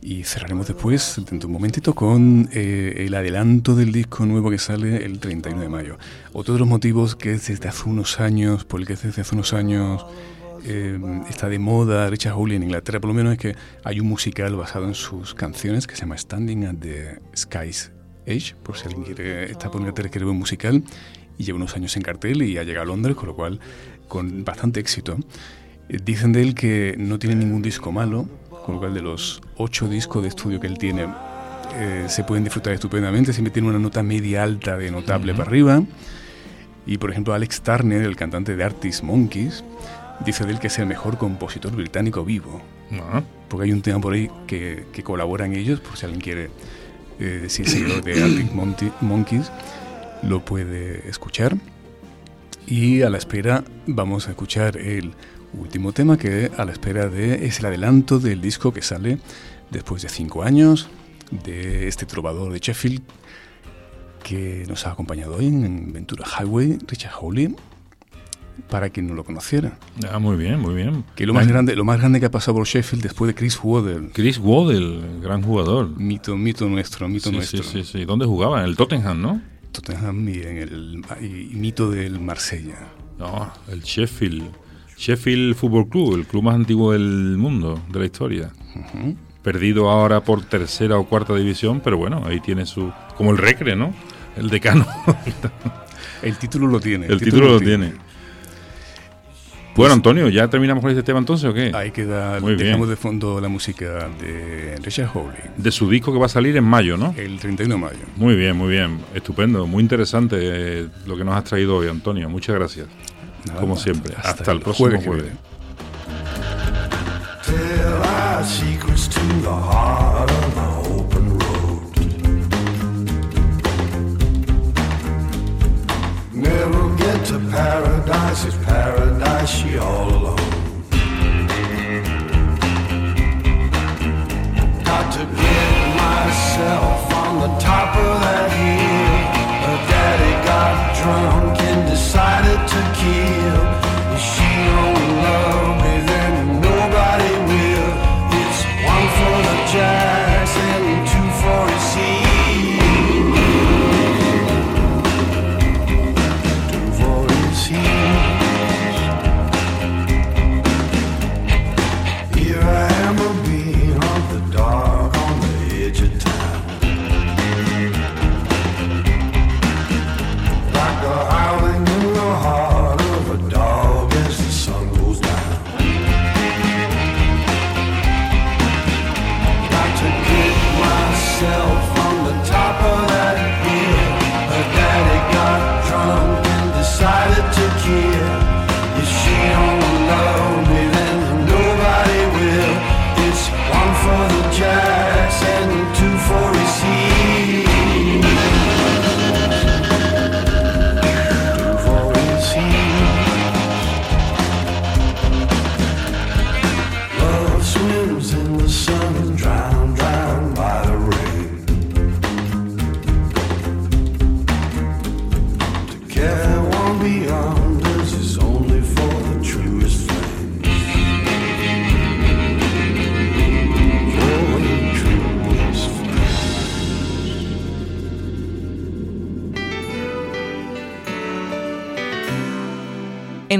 Y cerraremos después, dentro de un momentito, con eh, el adelanto del disco nuevo que sale el 31 de mayo. Otro de los motivos que es desde hace unos años, por el que desde hace unos años eh, está de moda Richard Hawley en Inglaterra, por lo menos es que hay un musical basado en sus canciones que se llama Standing at the Sky's Edge, por si alguien quiere, está por Inglaterra quiere un musical, y lleva unos años en cartel y ha llegado a Londres, con lo cual con bastante éxito. Eh, Dicen de él que no tiene ningún disco malo, con lo cual de los ocho discos de estudio que él tiene eh, se pueden disfrutar estupendamente, siempre tiene una nota media alta de notable para arriba. Y por ejemplo Alex Turner, el cantante de Artist Monkeys, dice de él que es el mejor compositor británico vivo. Ah, Porque hay un tema por ahí que, que colaboran ellos, por si alguien quiere eh, decir seguidor de Arctic Monkeys, lo puede escuchar. Y a la espera vamos a escuchar el último tema que a la espera de es el adelanto del disco que sale después de cinco años de este trovador de Sheffield que nos ha acompañado hoy en Ventura Highway, Richard Hawley. Para quien no lo conociera. Ah, muy bien, muy bien. Que lo más grande, lo más grande que ha pasado por Sheffield después de Chris Waddell. Chris Waddell, gran jugador. Mito, mito nuestro, mito Sí, nuestro. sí, sí, sí. ¿Dónde jugaba? En el Tottenham, ¿no? Tottenham y, en el, y mito del Marsella. No, el Sheffield. Sheffield Football Club, el club más antiguo del mundo, de la historia. Perdido ahora por tercera o cuarta división, pero bueno, ahí tiene su. Como el Recre, ¿no? El decano. <laughs> El título lo tiene. el título lo tiene. Bueno, Antonio, ¿ya terminamos con este tema entonces o qué? Ahí queda, Muy bien. dejamos de fondo la música de Richard Howley, De su disco que va a salir en mayo, ¿no? el 31 de mayo. Muy bien, muy bien. Estupendo, muy interesante eh, lo que nos has traído hoy, Antonio. Muchas gracias. Nada Como más. siempre. Hasta el próximo jueves. Paradise, is paradise she all alone. Got to get myself on the top of that hill. Her daddy got drunk and decided to kill.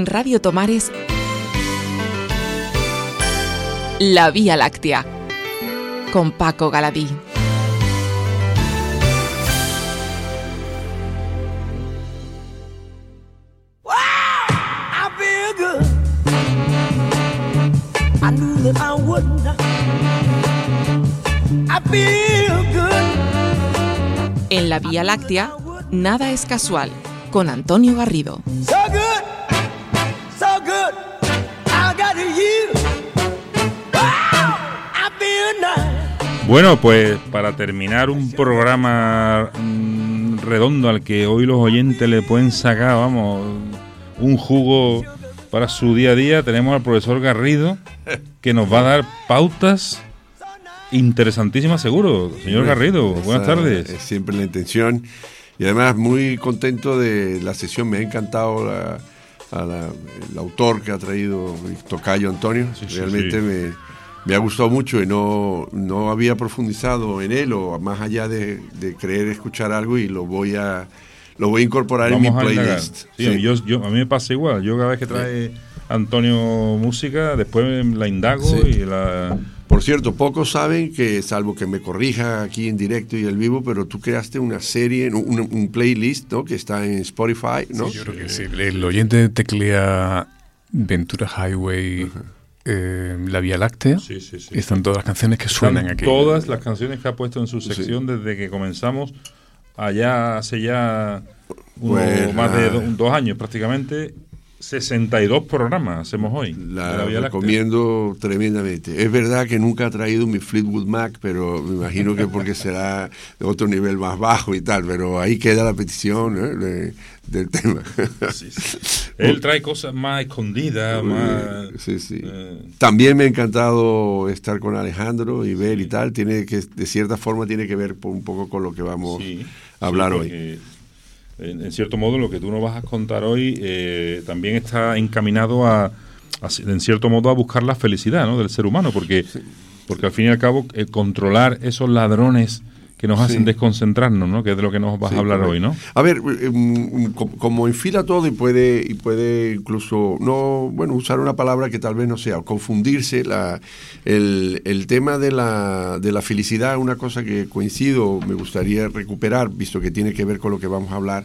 Radio Tomares, La Vía Láctea, con Paco Galadí. En La Vía Láctea, nada es casual, con Antonio Garrido. So Bueno, pues para terminar un programa mm, redondo al que hoy los oyentes le pueden sacar, vamos, un jugo para su día a día, tenemos al profesor Garrido que nos va a dar pautas interesantísimas seguro. Señor Garrido, buenas Esa tardes. Es siempre la intención. Y además muy contento de la sesión. Me ha encantado la- a la- el autor que ha traído Tocayo Antonio. Sí, sí, Realmente sí. Me, me ha gustado mucho y no, no había profundizado en él o más allá de, de creer escuchar algo y lo voy a lo voy a incorporar en mi Vamos a indagar. playlist. Sí, Sí. yo- yo- a mí me pasa igual. Yo cada vez que trae Antonio música, después la indago Sí. y la... Por cierto, pocos saben que, salvo que me corrija aquí en directo y el vivo, pero tú creaste una serie, un, un playlist, ¿no? Que está en Spotify, ¿no? Yo creo que sí. El oyente teclea Ventura Highway, eh, La Vía Láctea. Sí, sí, sí. y están todas las canciones que suenan Están aquí. todas las canciones que ha puesto en su sección desde que comenzamos allá hace ya uno- Pues, más de do- dos años prácticamente 62 programas hacemos hoy La Láctea. recomiendo tremendamente. Es verdad que nunca ha traído mi Fleetwood Mac, pero me imagino que porque será de otro nivel más bajo y tal, pero ahí queda la petición ¿eh? de- del tema. Sí, sí. él trae cosas más escondidas más Sí, sí. eh, También me ha encantado estar con Alejandro y ver y tal. Tiene que, de cierta forma, tiene que ver un poco con lo que vamos a hablar sí, hoy. En cierto modo, lo que tú nos vas a contar hoy eh, también está encaminado a, a, en cierto modo, a buscar la felicidad ¿no? del ser humano, porque, porque al fin y al cabo, eh, controlar esos ladrones que nos hacen Sí. desconcentrarnos, ¿no? Que es de lo que nos vas Sí, a hablar hoy, ¿no? A ver, eh, mm, co- como enfila todo y puede, y puede incluso, no, bueno, usar una palabra que tal vez no sea, confundirse, la, el, el tema de la, de la felicidad, una cosa que coincido, me gustaría recuperar, visto que tiene que ver con lo que vamos a hablar,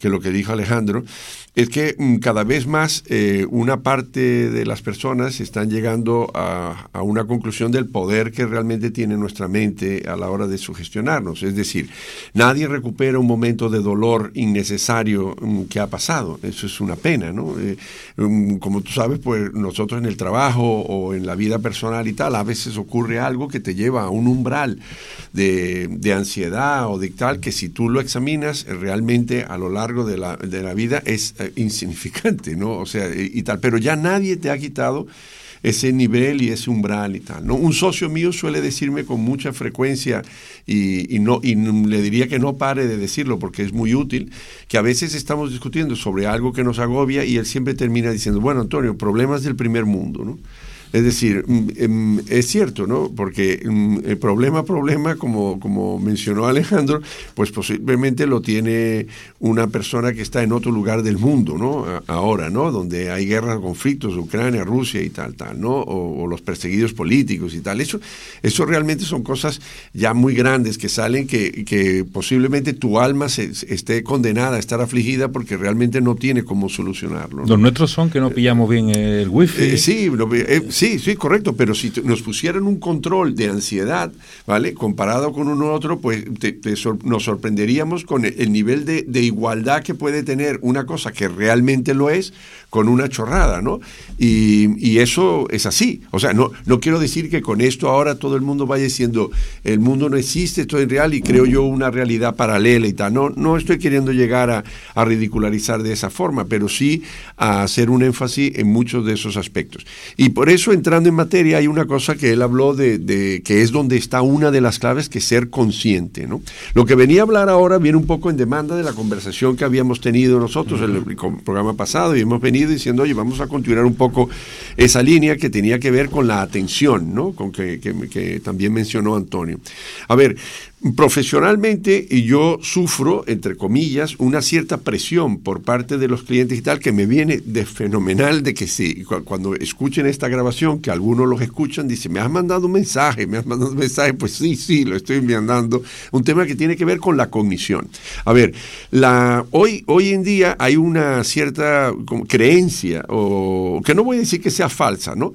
que lo que dijo Alejandro, es que mm, cada vez más eh, una parte de las personas están llegando a, a una conclusión del poder que realmente tiene nuestra mente a la hora de sugestionarnos. Es decir, nadie recupera un momento de dolor innecesario mm, que ha pasado. Eso es una pena, ¿no? Eh, mm, como tú sabes, pues nosotros en el trabajo o en la vida personal y tal, a veces ocurre algo que te lleva a un umbral de, de ansiedad o de tal, que si tú lo examinas, realmente a lo largo de la, de la vida es eh, insignificante, ¿no? O sea, y, y tal, pero ya nadie te ha quitado ese nivel y ese umbral y tal. ¿no? Un socio mío suele decirme con mucha frecuencia y, y no, y le diría que no pare de decirlo porque es muy útil, que a veces estamos discutiendo sobre algo que nos agobia y él siempre termina diciendo, bueno, Antonio, problemas del primer mundo, ¿no? Es decir, mm, em, es cierto, ¿no? Porque mm, el problema, problema, como, como mencionó Alejandro, pues posiblemente lo tiene una persona que está en otro lugar del mundo, ¿no? Ahora, ¿no? Donde hay guerras, conflictos, Ucrania, Rusia y tal, tal, ¿no? O, o los perseguidos políticos y tal. Eso, eso realmente son cosas ya muy grandes que salen que, que posiblemente tu alma se, esté condenada a estar afligida porque realmente no tiene cómo solucionarlo. ¿no? Los nuestros son que no pillamos bien el wifi. Eh, sí, eh, sí, sí, correcto, pero si nos pusieran un control de ansiedad, ¿vale? Comparado con uno otro, pues te- nos sorprenderíamos con el, el nivel de, igualdad que puede tener una cosa que realmente lo es con una chorrada, ¿no? Y, y eso es así. O sea, no, no quiero decir que con esto ahora todo el mundo vaya diciendo el mundo no existe, esto es real y creo yo una realidad paralela y tal. No, no estoy queriendo llegar a, a ridicularizar de esa forma, pero sí a hacer un énfasis en muchos de esos aspectos. Y por eso, entrando en materia, hay una cosa que él habló de, de que es donde está una de las claves, que es ser consciente. ¿no? Lo que venía a hablar ahora viene un poco en demanda de la conversación que habíamos tenido nosotros en el programa pasado y hemos venido diciendo, oye, vamos a continuar un poco esa línea que tenía que ver con la atención, ¿no? Con que, que- que también mencionó Antonio. A ver, profesionalmente yo sufro, entre comillas, una cierta presión por parte de los clientes y tal, que me viene de fenomenal de que sí, cu- cuando escuchen esta grabación, que algunos los escuchan, dicen, me has mandado un mensaje, me has mandado un mensaje, pues sí, sí, lo estoy mandando. Un tema que tiene que ver con la cognición. A ver, la, hoy, hoy en día hay una cierta creencia, o que no voy a decir que sea falsa, ¿no?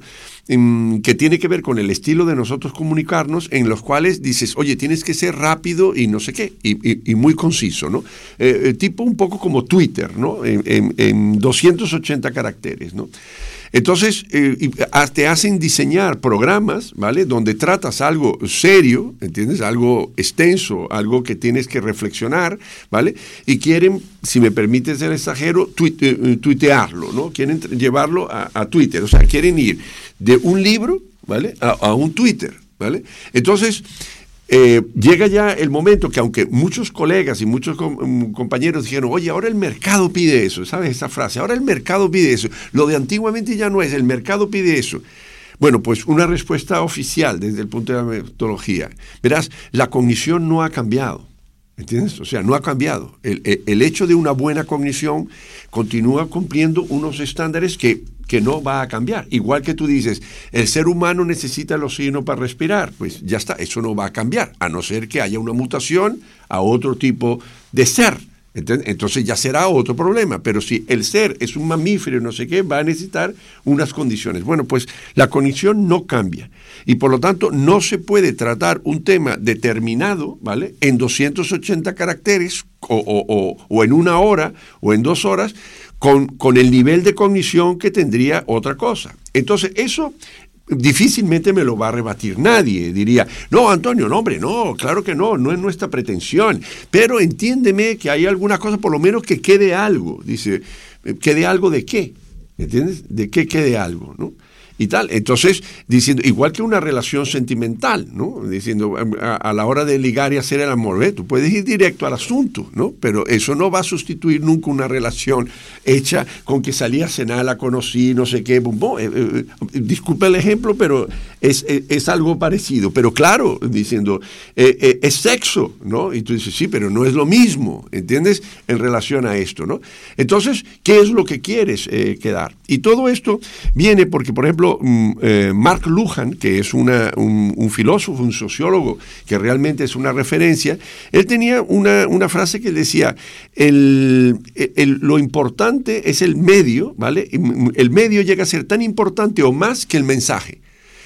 Em, que tiene que ver con el estilo de nosotros comunicarnos, en los cuales dices, oye, tienes que ser rápido y no sé qué, y, muy conciso, ¿no? Eh, eh, tipo un poco como Twitter, ¿no? En, en- en 280 caracteres, ¿no? Entonces, eh, y a- te hacen diseñar programas, ¿vale? Donde tratas algo serio, ¿entiendes? Algo extenso, algo que tienes que reflexionar, ¿vale? Y quieren, si me permites el exagero, tuite- eh, tuitearlo, ¿no? Quieren llevarlo a, Twitter, o sea, quieren ir de un libro, ¿vale? A un Twitter, ¿vale? Entonces, eh, llega ya el momento que aunque muchos colegas y muchos mm, compañeros dijeron, oye, ahora el mercado pide eso, ¿sabes esa frase? Ahora el mercado pide eso. Lo de antiguamente ya no es, el mercado pide eso. Bueno, pues una respuesta oficial desde el punto de la metodología. Verás, la cognición no ha cambiado. ¿Entiendes? O sea, no ha cambiado. El, el- el hecho de una buena cognición continúa cumpliendo unos estándares que, que no va a cambiar. Igual que tú dices, el ser humano necesita el oxígeno para respirar. Pues ya está, eso no va a cambiar, a no ser que haya una mutación a otro tipo de ser. Entonces ya será otro problema. Pero si el ser es un mamífero no sé qué, va a necesitar unas condiciones. Bueno, pues la cognición no cambia. Y por lo tanto no se puede tratar un tema determinado, ¿vale? En 280 caracteres o, o- o- o en una hora o en dos horas con, con el nivel de cognición que tendría otra cosa. Entonces eso difícilmente me lo va a rebatir nadie. Diría, no, Antonio, no, hombre, no, claro que no, no es nuestra pretensión. Pero entiéndeme que hay alguna cosa, por lo menos que quede algo. Dice, ¿quede algo de qué? ¿Entiendes? ¿De qué quede algo? ¿no? Y tal. Entonces, diciendo, igual que una relación sentimental, ¿no? Diciendo, a, a la hora de ligar y hacer el amor, ¿ve? tú puedes ir directo al asunto, ¿no? Pero eso no va a sustituir nunca una relación hecha con que salí a cenar, la conocí, no sé qué, bum, bum. Eh, eh, disculpe el ejemplo, pero es, es, es algo parecido. Pero claro, diciendo, eh, eh, es sexo, ¿no? Y tú dices, sí, pero no es lo mismo, ¿entiendes? En relación a esto, ¿no? Entonces, ¿qué es lo que quieres eh, quedar? Y todo esto viene porque, por ejemplo, mm, eh, Mark Lujan, que es una- un, filósofo, un sociólogo, que realmente es una referencia, él tenía una, una frase que decía, el, lo importante es el medio, ¿vale? Mm, El medio llega a ser tan importante o más que el mensaje.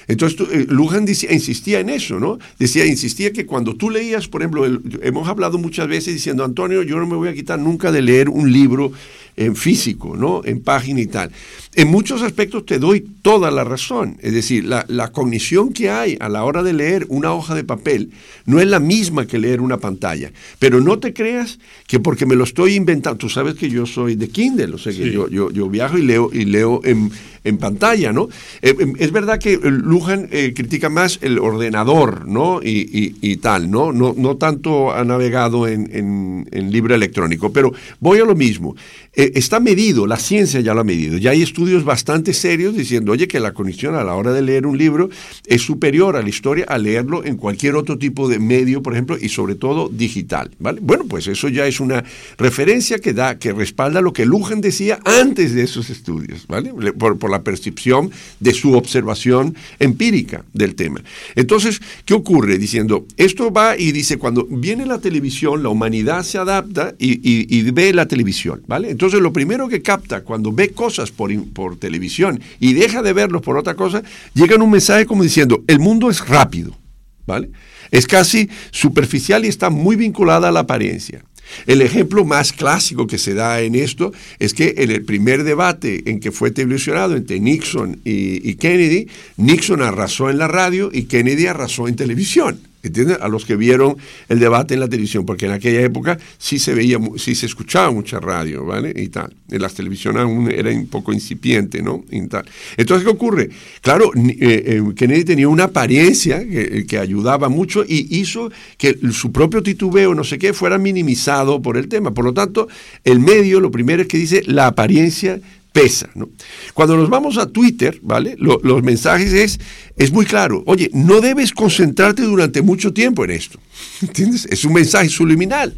Entonces, tú, eh, decía- insistía en eso, ¿no? Decía, insistía que cuando tú leías, por ejemplo, hemos hablado muchas veces diciendo, Antonio, yo no me voy a quitar nunca de leer un libro en físico, ¿no? En página y tal. En muchos aspectos te doy toda la razón. Es decir, la, la cognición que hay a la hora de leer una hoja de papel no es la misma que leer una pantalla. Pero no te creas que porque me lo estoy inventando, tú sabes que yo soy de Kindle, o sea que Sí. yo, yo, yo viajo y leo, y leo en, en pantalla, ¿no? Eh, eh, es verdad que eh, Lujan eh, critica más el ordenador, ¿no? Y, y- y tal, ¿no? ¿no? No tanto ha navegado en, en- en libro electrónico, pero voy a lo mismo. Está medido, la ciencia ya lo ha medido, ya hay estudios bastante serios diciendo, oye, que la cognición a la hora de leer un libro es superior a la historia a leerlo en cualquier otro tipo de medio, por ejemplo, y sobre todo digital, ¿vale? Bueno, pues eso ya es una referencia que da, que respalda lo que Lujan decía antes de esos estudios, ¿vale? Le- Por, por la percepción de su observación empírica del tema. Entonces, ¿qué ocurre? Diciendo, esto va y dice, cuando viene la televisión, la humanidad se adapta y, ve la televisión, ¿vale? Entonces, lo primero que capta cuando ve cosas por, por televisión y deja de verlos por otra cosa, llega en un mensaje como diciendo, el mundo es rápido, ¿vale? Es casi superficial y está muy vinculada a la apariencia. El ejemplo más clásico que se da en esto es que en el primer debate en que fue televisionado entre Nixon y, y Kennedy, Nixon arrasó en la radio y Kennedy arrasó en televisión. ¿Entiendes? A los que vieron el debate en la televisión, porque en aquella época sí se veía, sí se escuchaba mucha radio, ¿vale? Y tal. En las televisiones aún era un poco incipiente, ¿no? Y tal. Entonces, ¿qué ocurre? Claro, eh, eh, Kennedy tenía una apariencia que, que ayudaba mucho y hizo que su propio titubeo, no sé qué, fuera minimizado por el tema. Por lo tanto, el medio, lo primero es que dice la apariencia pesa. ¿no? Cuando nos vamos a Twitter, ¿vale? Lo- los mensajes es, es muy claro. Oye, no debes concentrarte durante mucho tiempo en esto. <laughs> ¿Entiendes? Es un mensaje subliminal.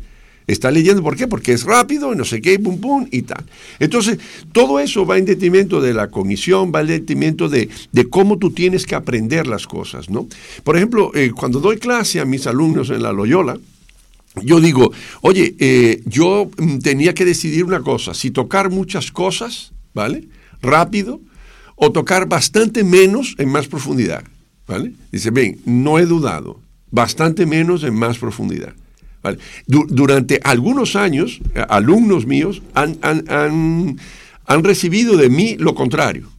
Está leyendo, ¿por qué? Porque es rápido, y no sé qué, pum, pum, y tal. Entonces, todo eso va en detrimento de la cognición, va en detrimento de, de cómo tú tienes que aprender las cosas, ¿no? Por ejemplo, eh, cuando doy clase a mis alumnos en la Loyola, yo digo, oye, eh, yo mm, tenía que decidir una cosa, si tocar muchas cosas, ¿vale? Rápido, o tocar bastante menos en más profundidad, ¿vale? Dice, ven, no he dudado, bastante menos en más profundidad. ¿vale? Du- durante algunos años, eh, alumnos míos han- han- han recibido de mí lo contrario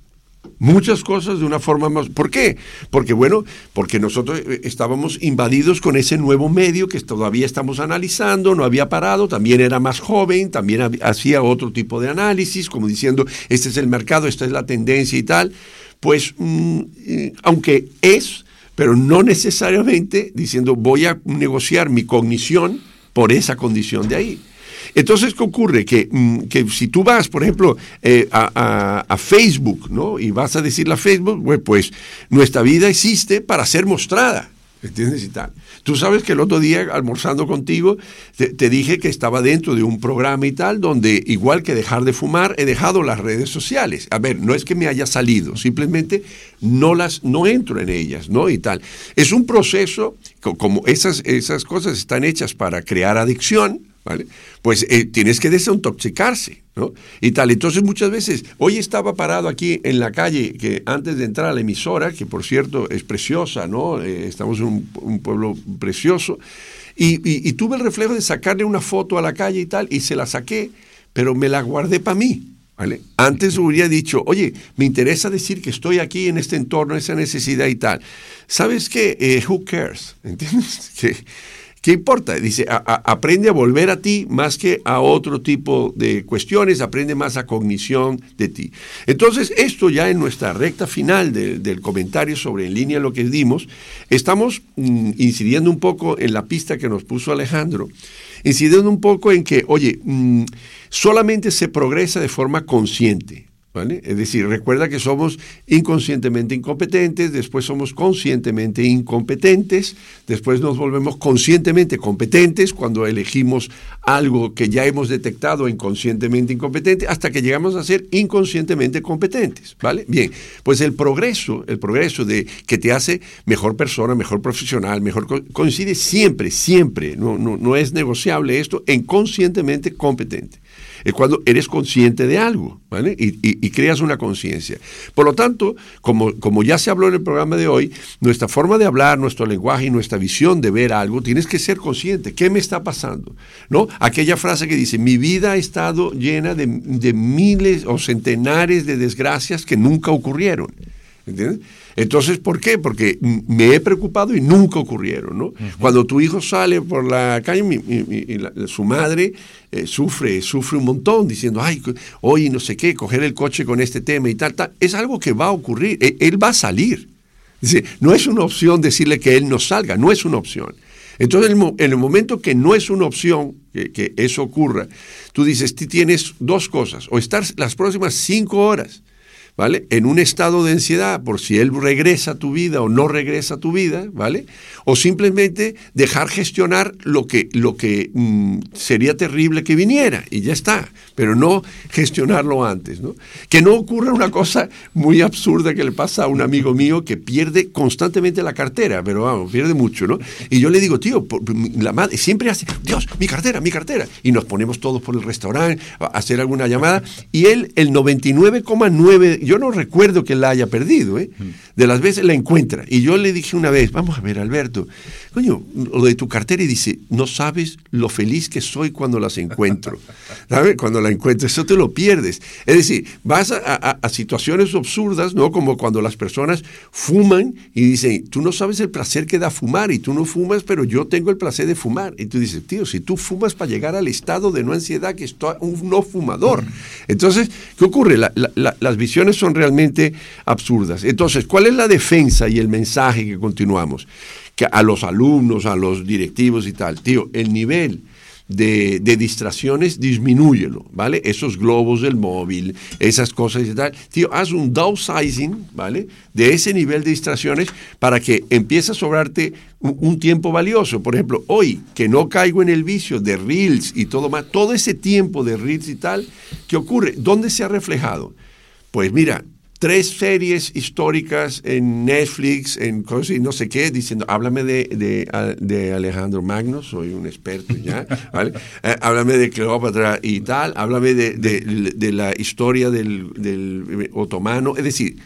muchas cosas de una forma más. ¿Por qué? Porque bueno, porque nosotros eh, estábamos invadidos con ese nuevo medio que todavía estamos analizando, no había parado, también era más joven, también hacía otro tipo de análisis, como diciendo, este es el mercado, esta es la tendencia y tal. Pues, mm, eh, aunque es, pero no necesariamente diciendo voy a negociar mi cognición por esa condición de ahí. Entonces, ¿qué ocurre? Que, mm, que si tú vas, por ejemplo, eh, a, Facebook, ¿no? Y vas a decirle a Facebook, pues, pues nuestra vida existe para ser mostrada. ¿Entiendes? Y tal. Tú sabes que el otro día, almorzando contigo, te, te dije que estaba dentro de un programa y tal, donde igual que dejar de fumar, he dejado las redes sociales. A ver, no es que me haya salido, simplemente no las, no entro en ellas, ¿no? Y tal. Es un proceso, co- como esas, esas cosas están hechas para crear adicción, Pues eh, tienes que desintoxicarse, ¿no? Y tal. Entonces muchas veces, hoy estaba parado aquí en la calle, que antes de entrar a la emisora, que por cierto es preciosa, ¿no? Eh, estamos en un, pueblo precioso, y tuve el reflejo de sacarle una foto a la calle y tal, y se la saqué, pero me la guardé para mí. ¿Vale? Antes hubiera dicho, oye, me interesa decir que estoy aquí en este entorno, esa necesidad y tal. ¿Sabes qué? Eh, who cares? ¿Entiendes? <laughs> Que, ¿qué importa? Dice, aprende a volver a ti más que a otro tipo de cuestiones, aprende más a cognición de ti. Entonces, esto ya en nuestra recta final de- del comentario sobre en línea lo que dimos, estamos mm, incidiendo un poco en la pista que nos puso Alejandro, incidiendo un poco en que, oye, mm, solamente se progresa de forma consciente. Es decir, recuerda que somos inconscientemente incompetentes, después somos conscientemente incompetentes, después nos volvemos conscientemente competentes cuando elegimos algo que ya hemos detectado inconscientemente incompetente, hasta que llegamos a ser inconscientemente competentes, ¿vale? Bien, pues el progreso, el progreso de que te hace mejor persona, mejor profesional, mejor co- coincide siempre, siempre, no, no, no es negociable esto, en conscientemente competente es cuando eres consciente de algo, y creas una conciencia. Por lo tanto, como, como ya se habló en el programa de hoy, nuestra forma de hablar, nuestro lenguaje y nuestra visión de ver algo, tienes que ser consciente. ¿Qué me está pasando? ¿No? Aquella frase que dice, mi vida ha estado llena de, de miles o centenares de desgracias que nunca ocurrieron. ¿Entiendes? Entonces, ¿por qué? Porque me he preocupado y nunca ocurrieron, ¿no? Cuando tu hijo sale por la calle, mi- mi- mi- y la- su madre eh, sufre, sufre un montón diciendo, ay, hoy no sé qué, coger el coche con este tema y tal, tal. Es algo que va a ocurrir, E- él va a salir. Dice, no es una opción decirle que él no salga, no es una opción. Entonces, en el mo- en el momento que no es una opción que, que eso ocurra, tú dices, tú tienes dos cosas, o estar las próximas cinco horas ¿vale? En un estado de ansiedad por si él regresa a tu vida o no regresa a tu vida, ¿vale? O simplemente dejar gestionar lo que, lo que mm, sería terrible que viniera y ya está, pero no gestionarlo antes, ¿no? Que no ocurra una cosa muy absurda que le pasa a un amigo mío que pierde constantemente la cartera, pero vamos, pierde mucho, ¿no? Y yo le digo, tío, la madre siempre hace, Dios, mi cartera, mi cartera. Y nos ponemos todos por el restaurante a hacer alguna llamada y él, el 99,9, yo no recuerdo que la haya perdido, ¿eh? De las veces la encuentra. Y yo le dije una vez, vamos a ver, Alberto, coño, lo de tu cartera y dice, no sabes lo feliz que soy cuando las encuentro. <laughs> ¿Sabes? Cuando la encuentras, eso te lo pierdes. Es decir, vas a, a- a situaciones absurdas, ¿no? Como cuando las personas fuman y dicen, tú no sabes el placer que da fumar y tú no fumas, pero yo tengo el placer de fumar. Y tú dices, tío, si tú fumas para llegar al estado de no ansiedad que está un no fumador. Entonces, ¿qué ocurre? La- la- la- las visiones son realmente absurdas. Entonces, ¿cuál es la defensa y el mensaje que continuamos? Que a los alumnos, a los directivos y tal, tío, el nivel de, distracciones, disminúyelo, ¿vale? Esos globos del móvil, esas cosas y tal. Tío, haz un downsizing, ¿vale? De ese nivel de distracciones para que empiece a sobrarte un, un tiempo valioso. Por ejemplo, hoy, que no caigo en el vicio de reels y todo más, todo ese tiempo de reels y tal, ¿qué ocurre? ¿Dónde se ha reflejado? Pues mira, tres series históricas en Netflix, en cosas y no sé qué, diciendo, háblame de, de, de Alejandro Magno, soy un experto ya, <laughs> ¿vale? Eh, háblame de Cleópatra y tal, háblame de, de- de la historia del, del otomano, es decir,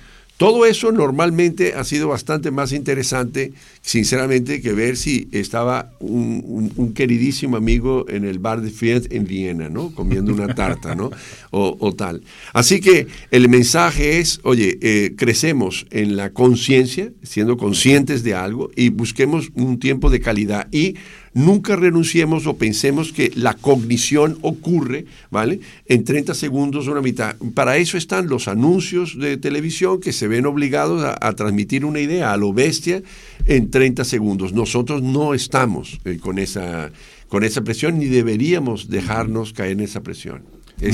todo eso normalmente ha sido bastante más interesante, sinceramente, que ver si estaba un, un- un queridísimo amigo en el bar de Fiat en Viena, ¿no? Comiendo una tarta, ¿no? <laughs> O, o tal. Así que el mensaje es, oye, eh, crecemos en la conciencia, siendo conscientes de algo, y busquemos un tiempo de calidad. Y nunca renunciemos o pensemos que la cognición ocurre, ¿vale? En 30 segundos una mitad. Para eso están los anuncios de televisión que se ven obligados a, a transmitir una idea a lo bestia en 30 segundos. Nosotros no estamos eh, con, esa, con esa presión ni deberíamos dejarnos caer en esa presión.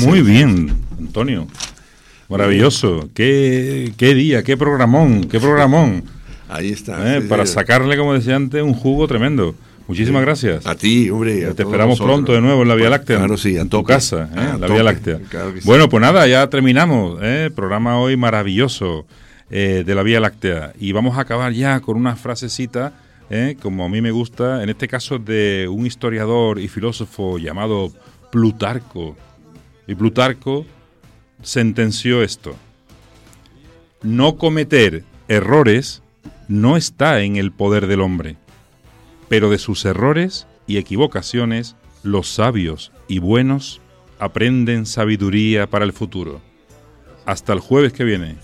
Muy bien, Antonio. Maravilloso. Qué, qué día, qué programón, qué programón. Ahí está. ¿eh? Para sacarle, como decía antes, un jugo tremendo. Muchísimas gracias. A ti, hombre. a Te esperamos nosotros. pronto de nuevo en la Vía Láctea. Claro, sí, a en tu casa, ¿eh? A en la Vía Láctea. claro que sí. Bueno, pues nada, ya terminamos. ¿eh? Programa hoy maravilloso eh, de la Vía Láctea. Y vamos a acabar ya con una frasecita, ¿eh? como a mí me gusta, en este caso de un historiador y filósofo llamado Plutarco. Y Plutarco sentenció esto. No cometer errores no está en el poder del hombre, pero de sus errores y equivocaciones los sabios y buenos aprenden sabiduría para el futuro. Hasta el jueves que viene.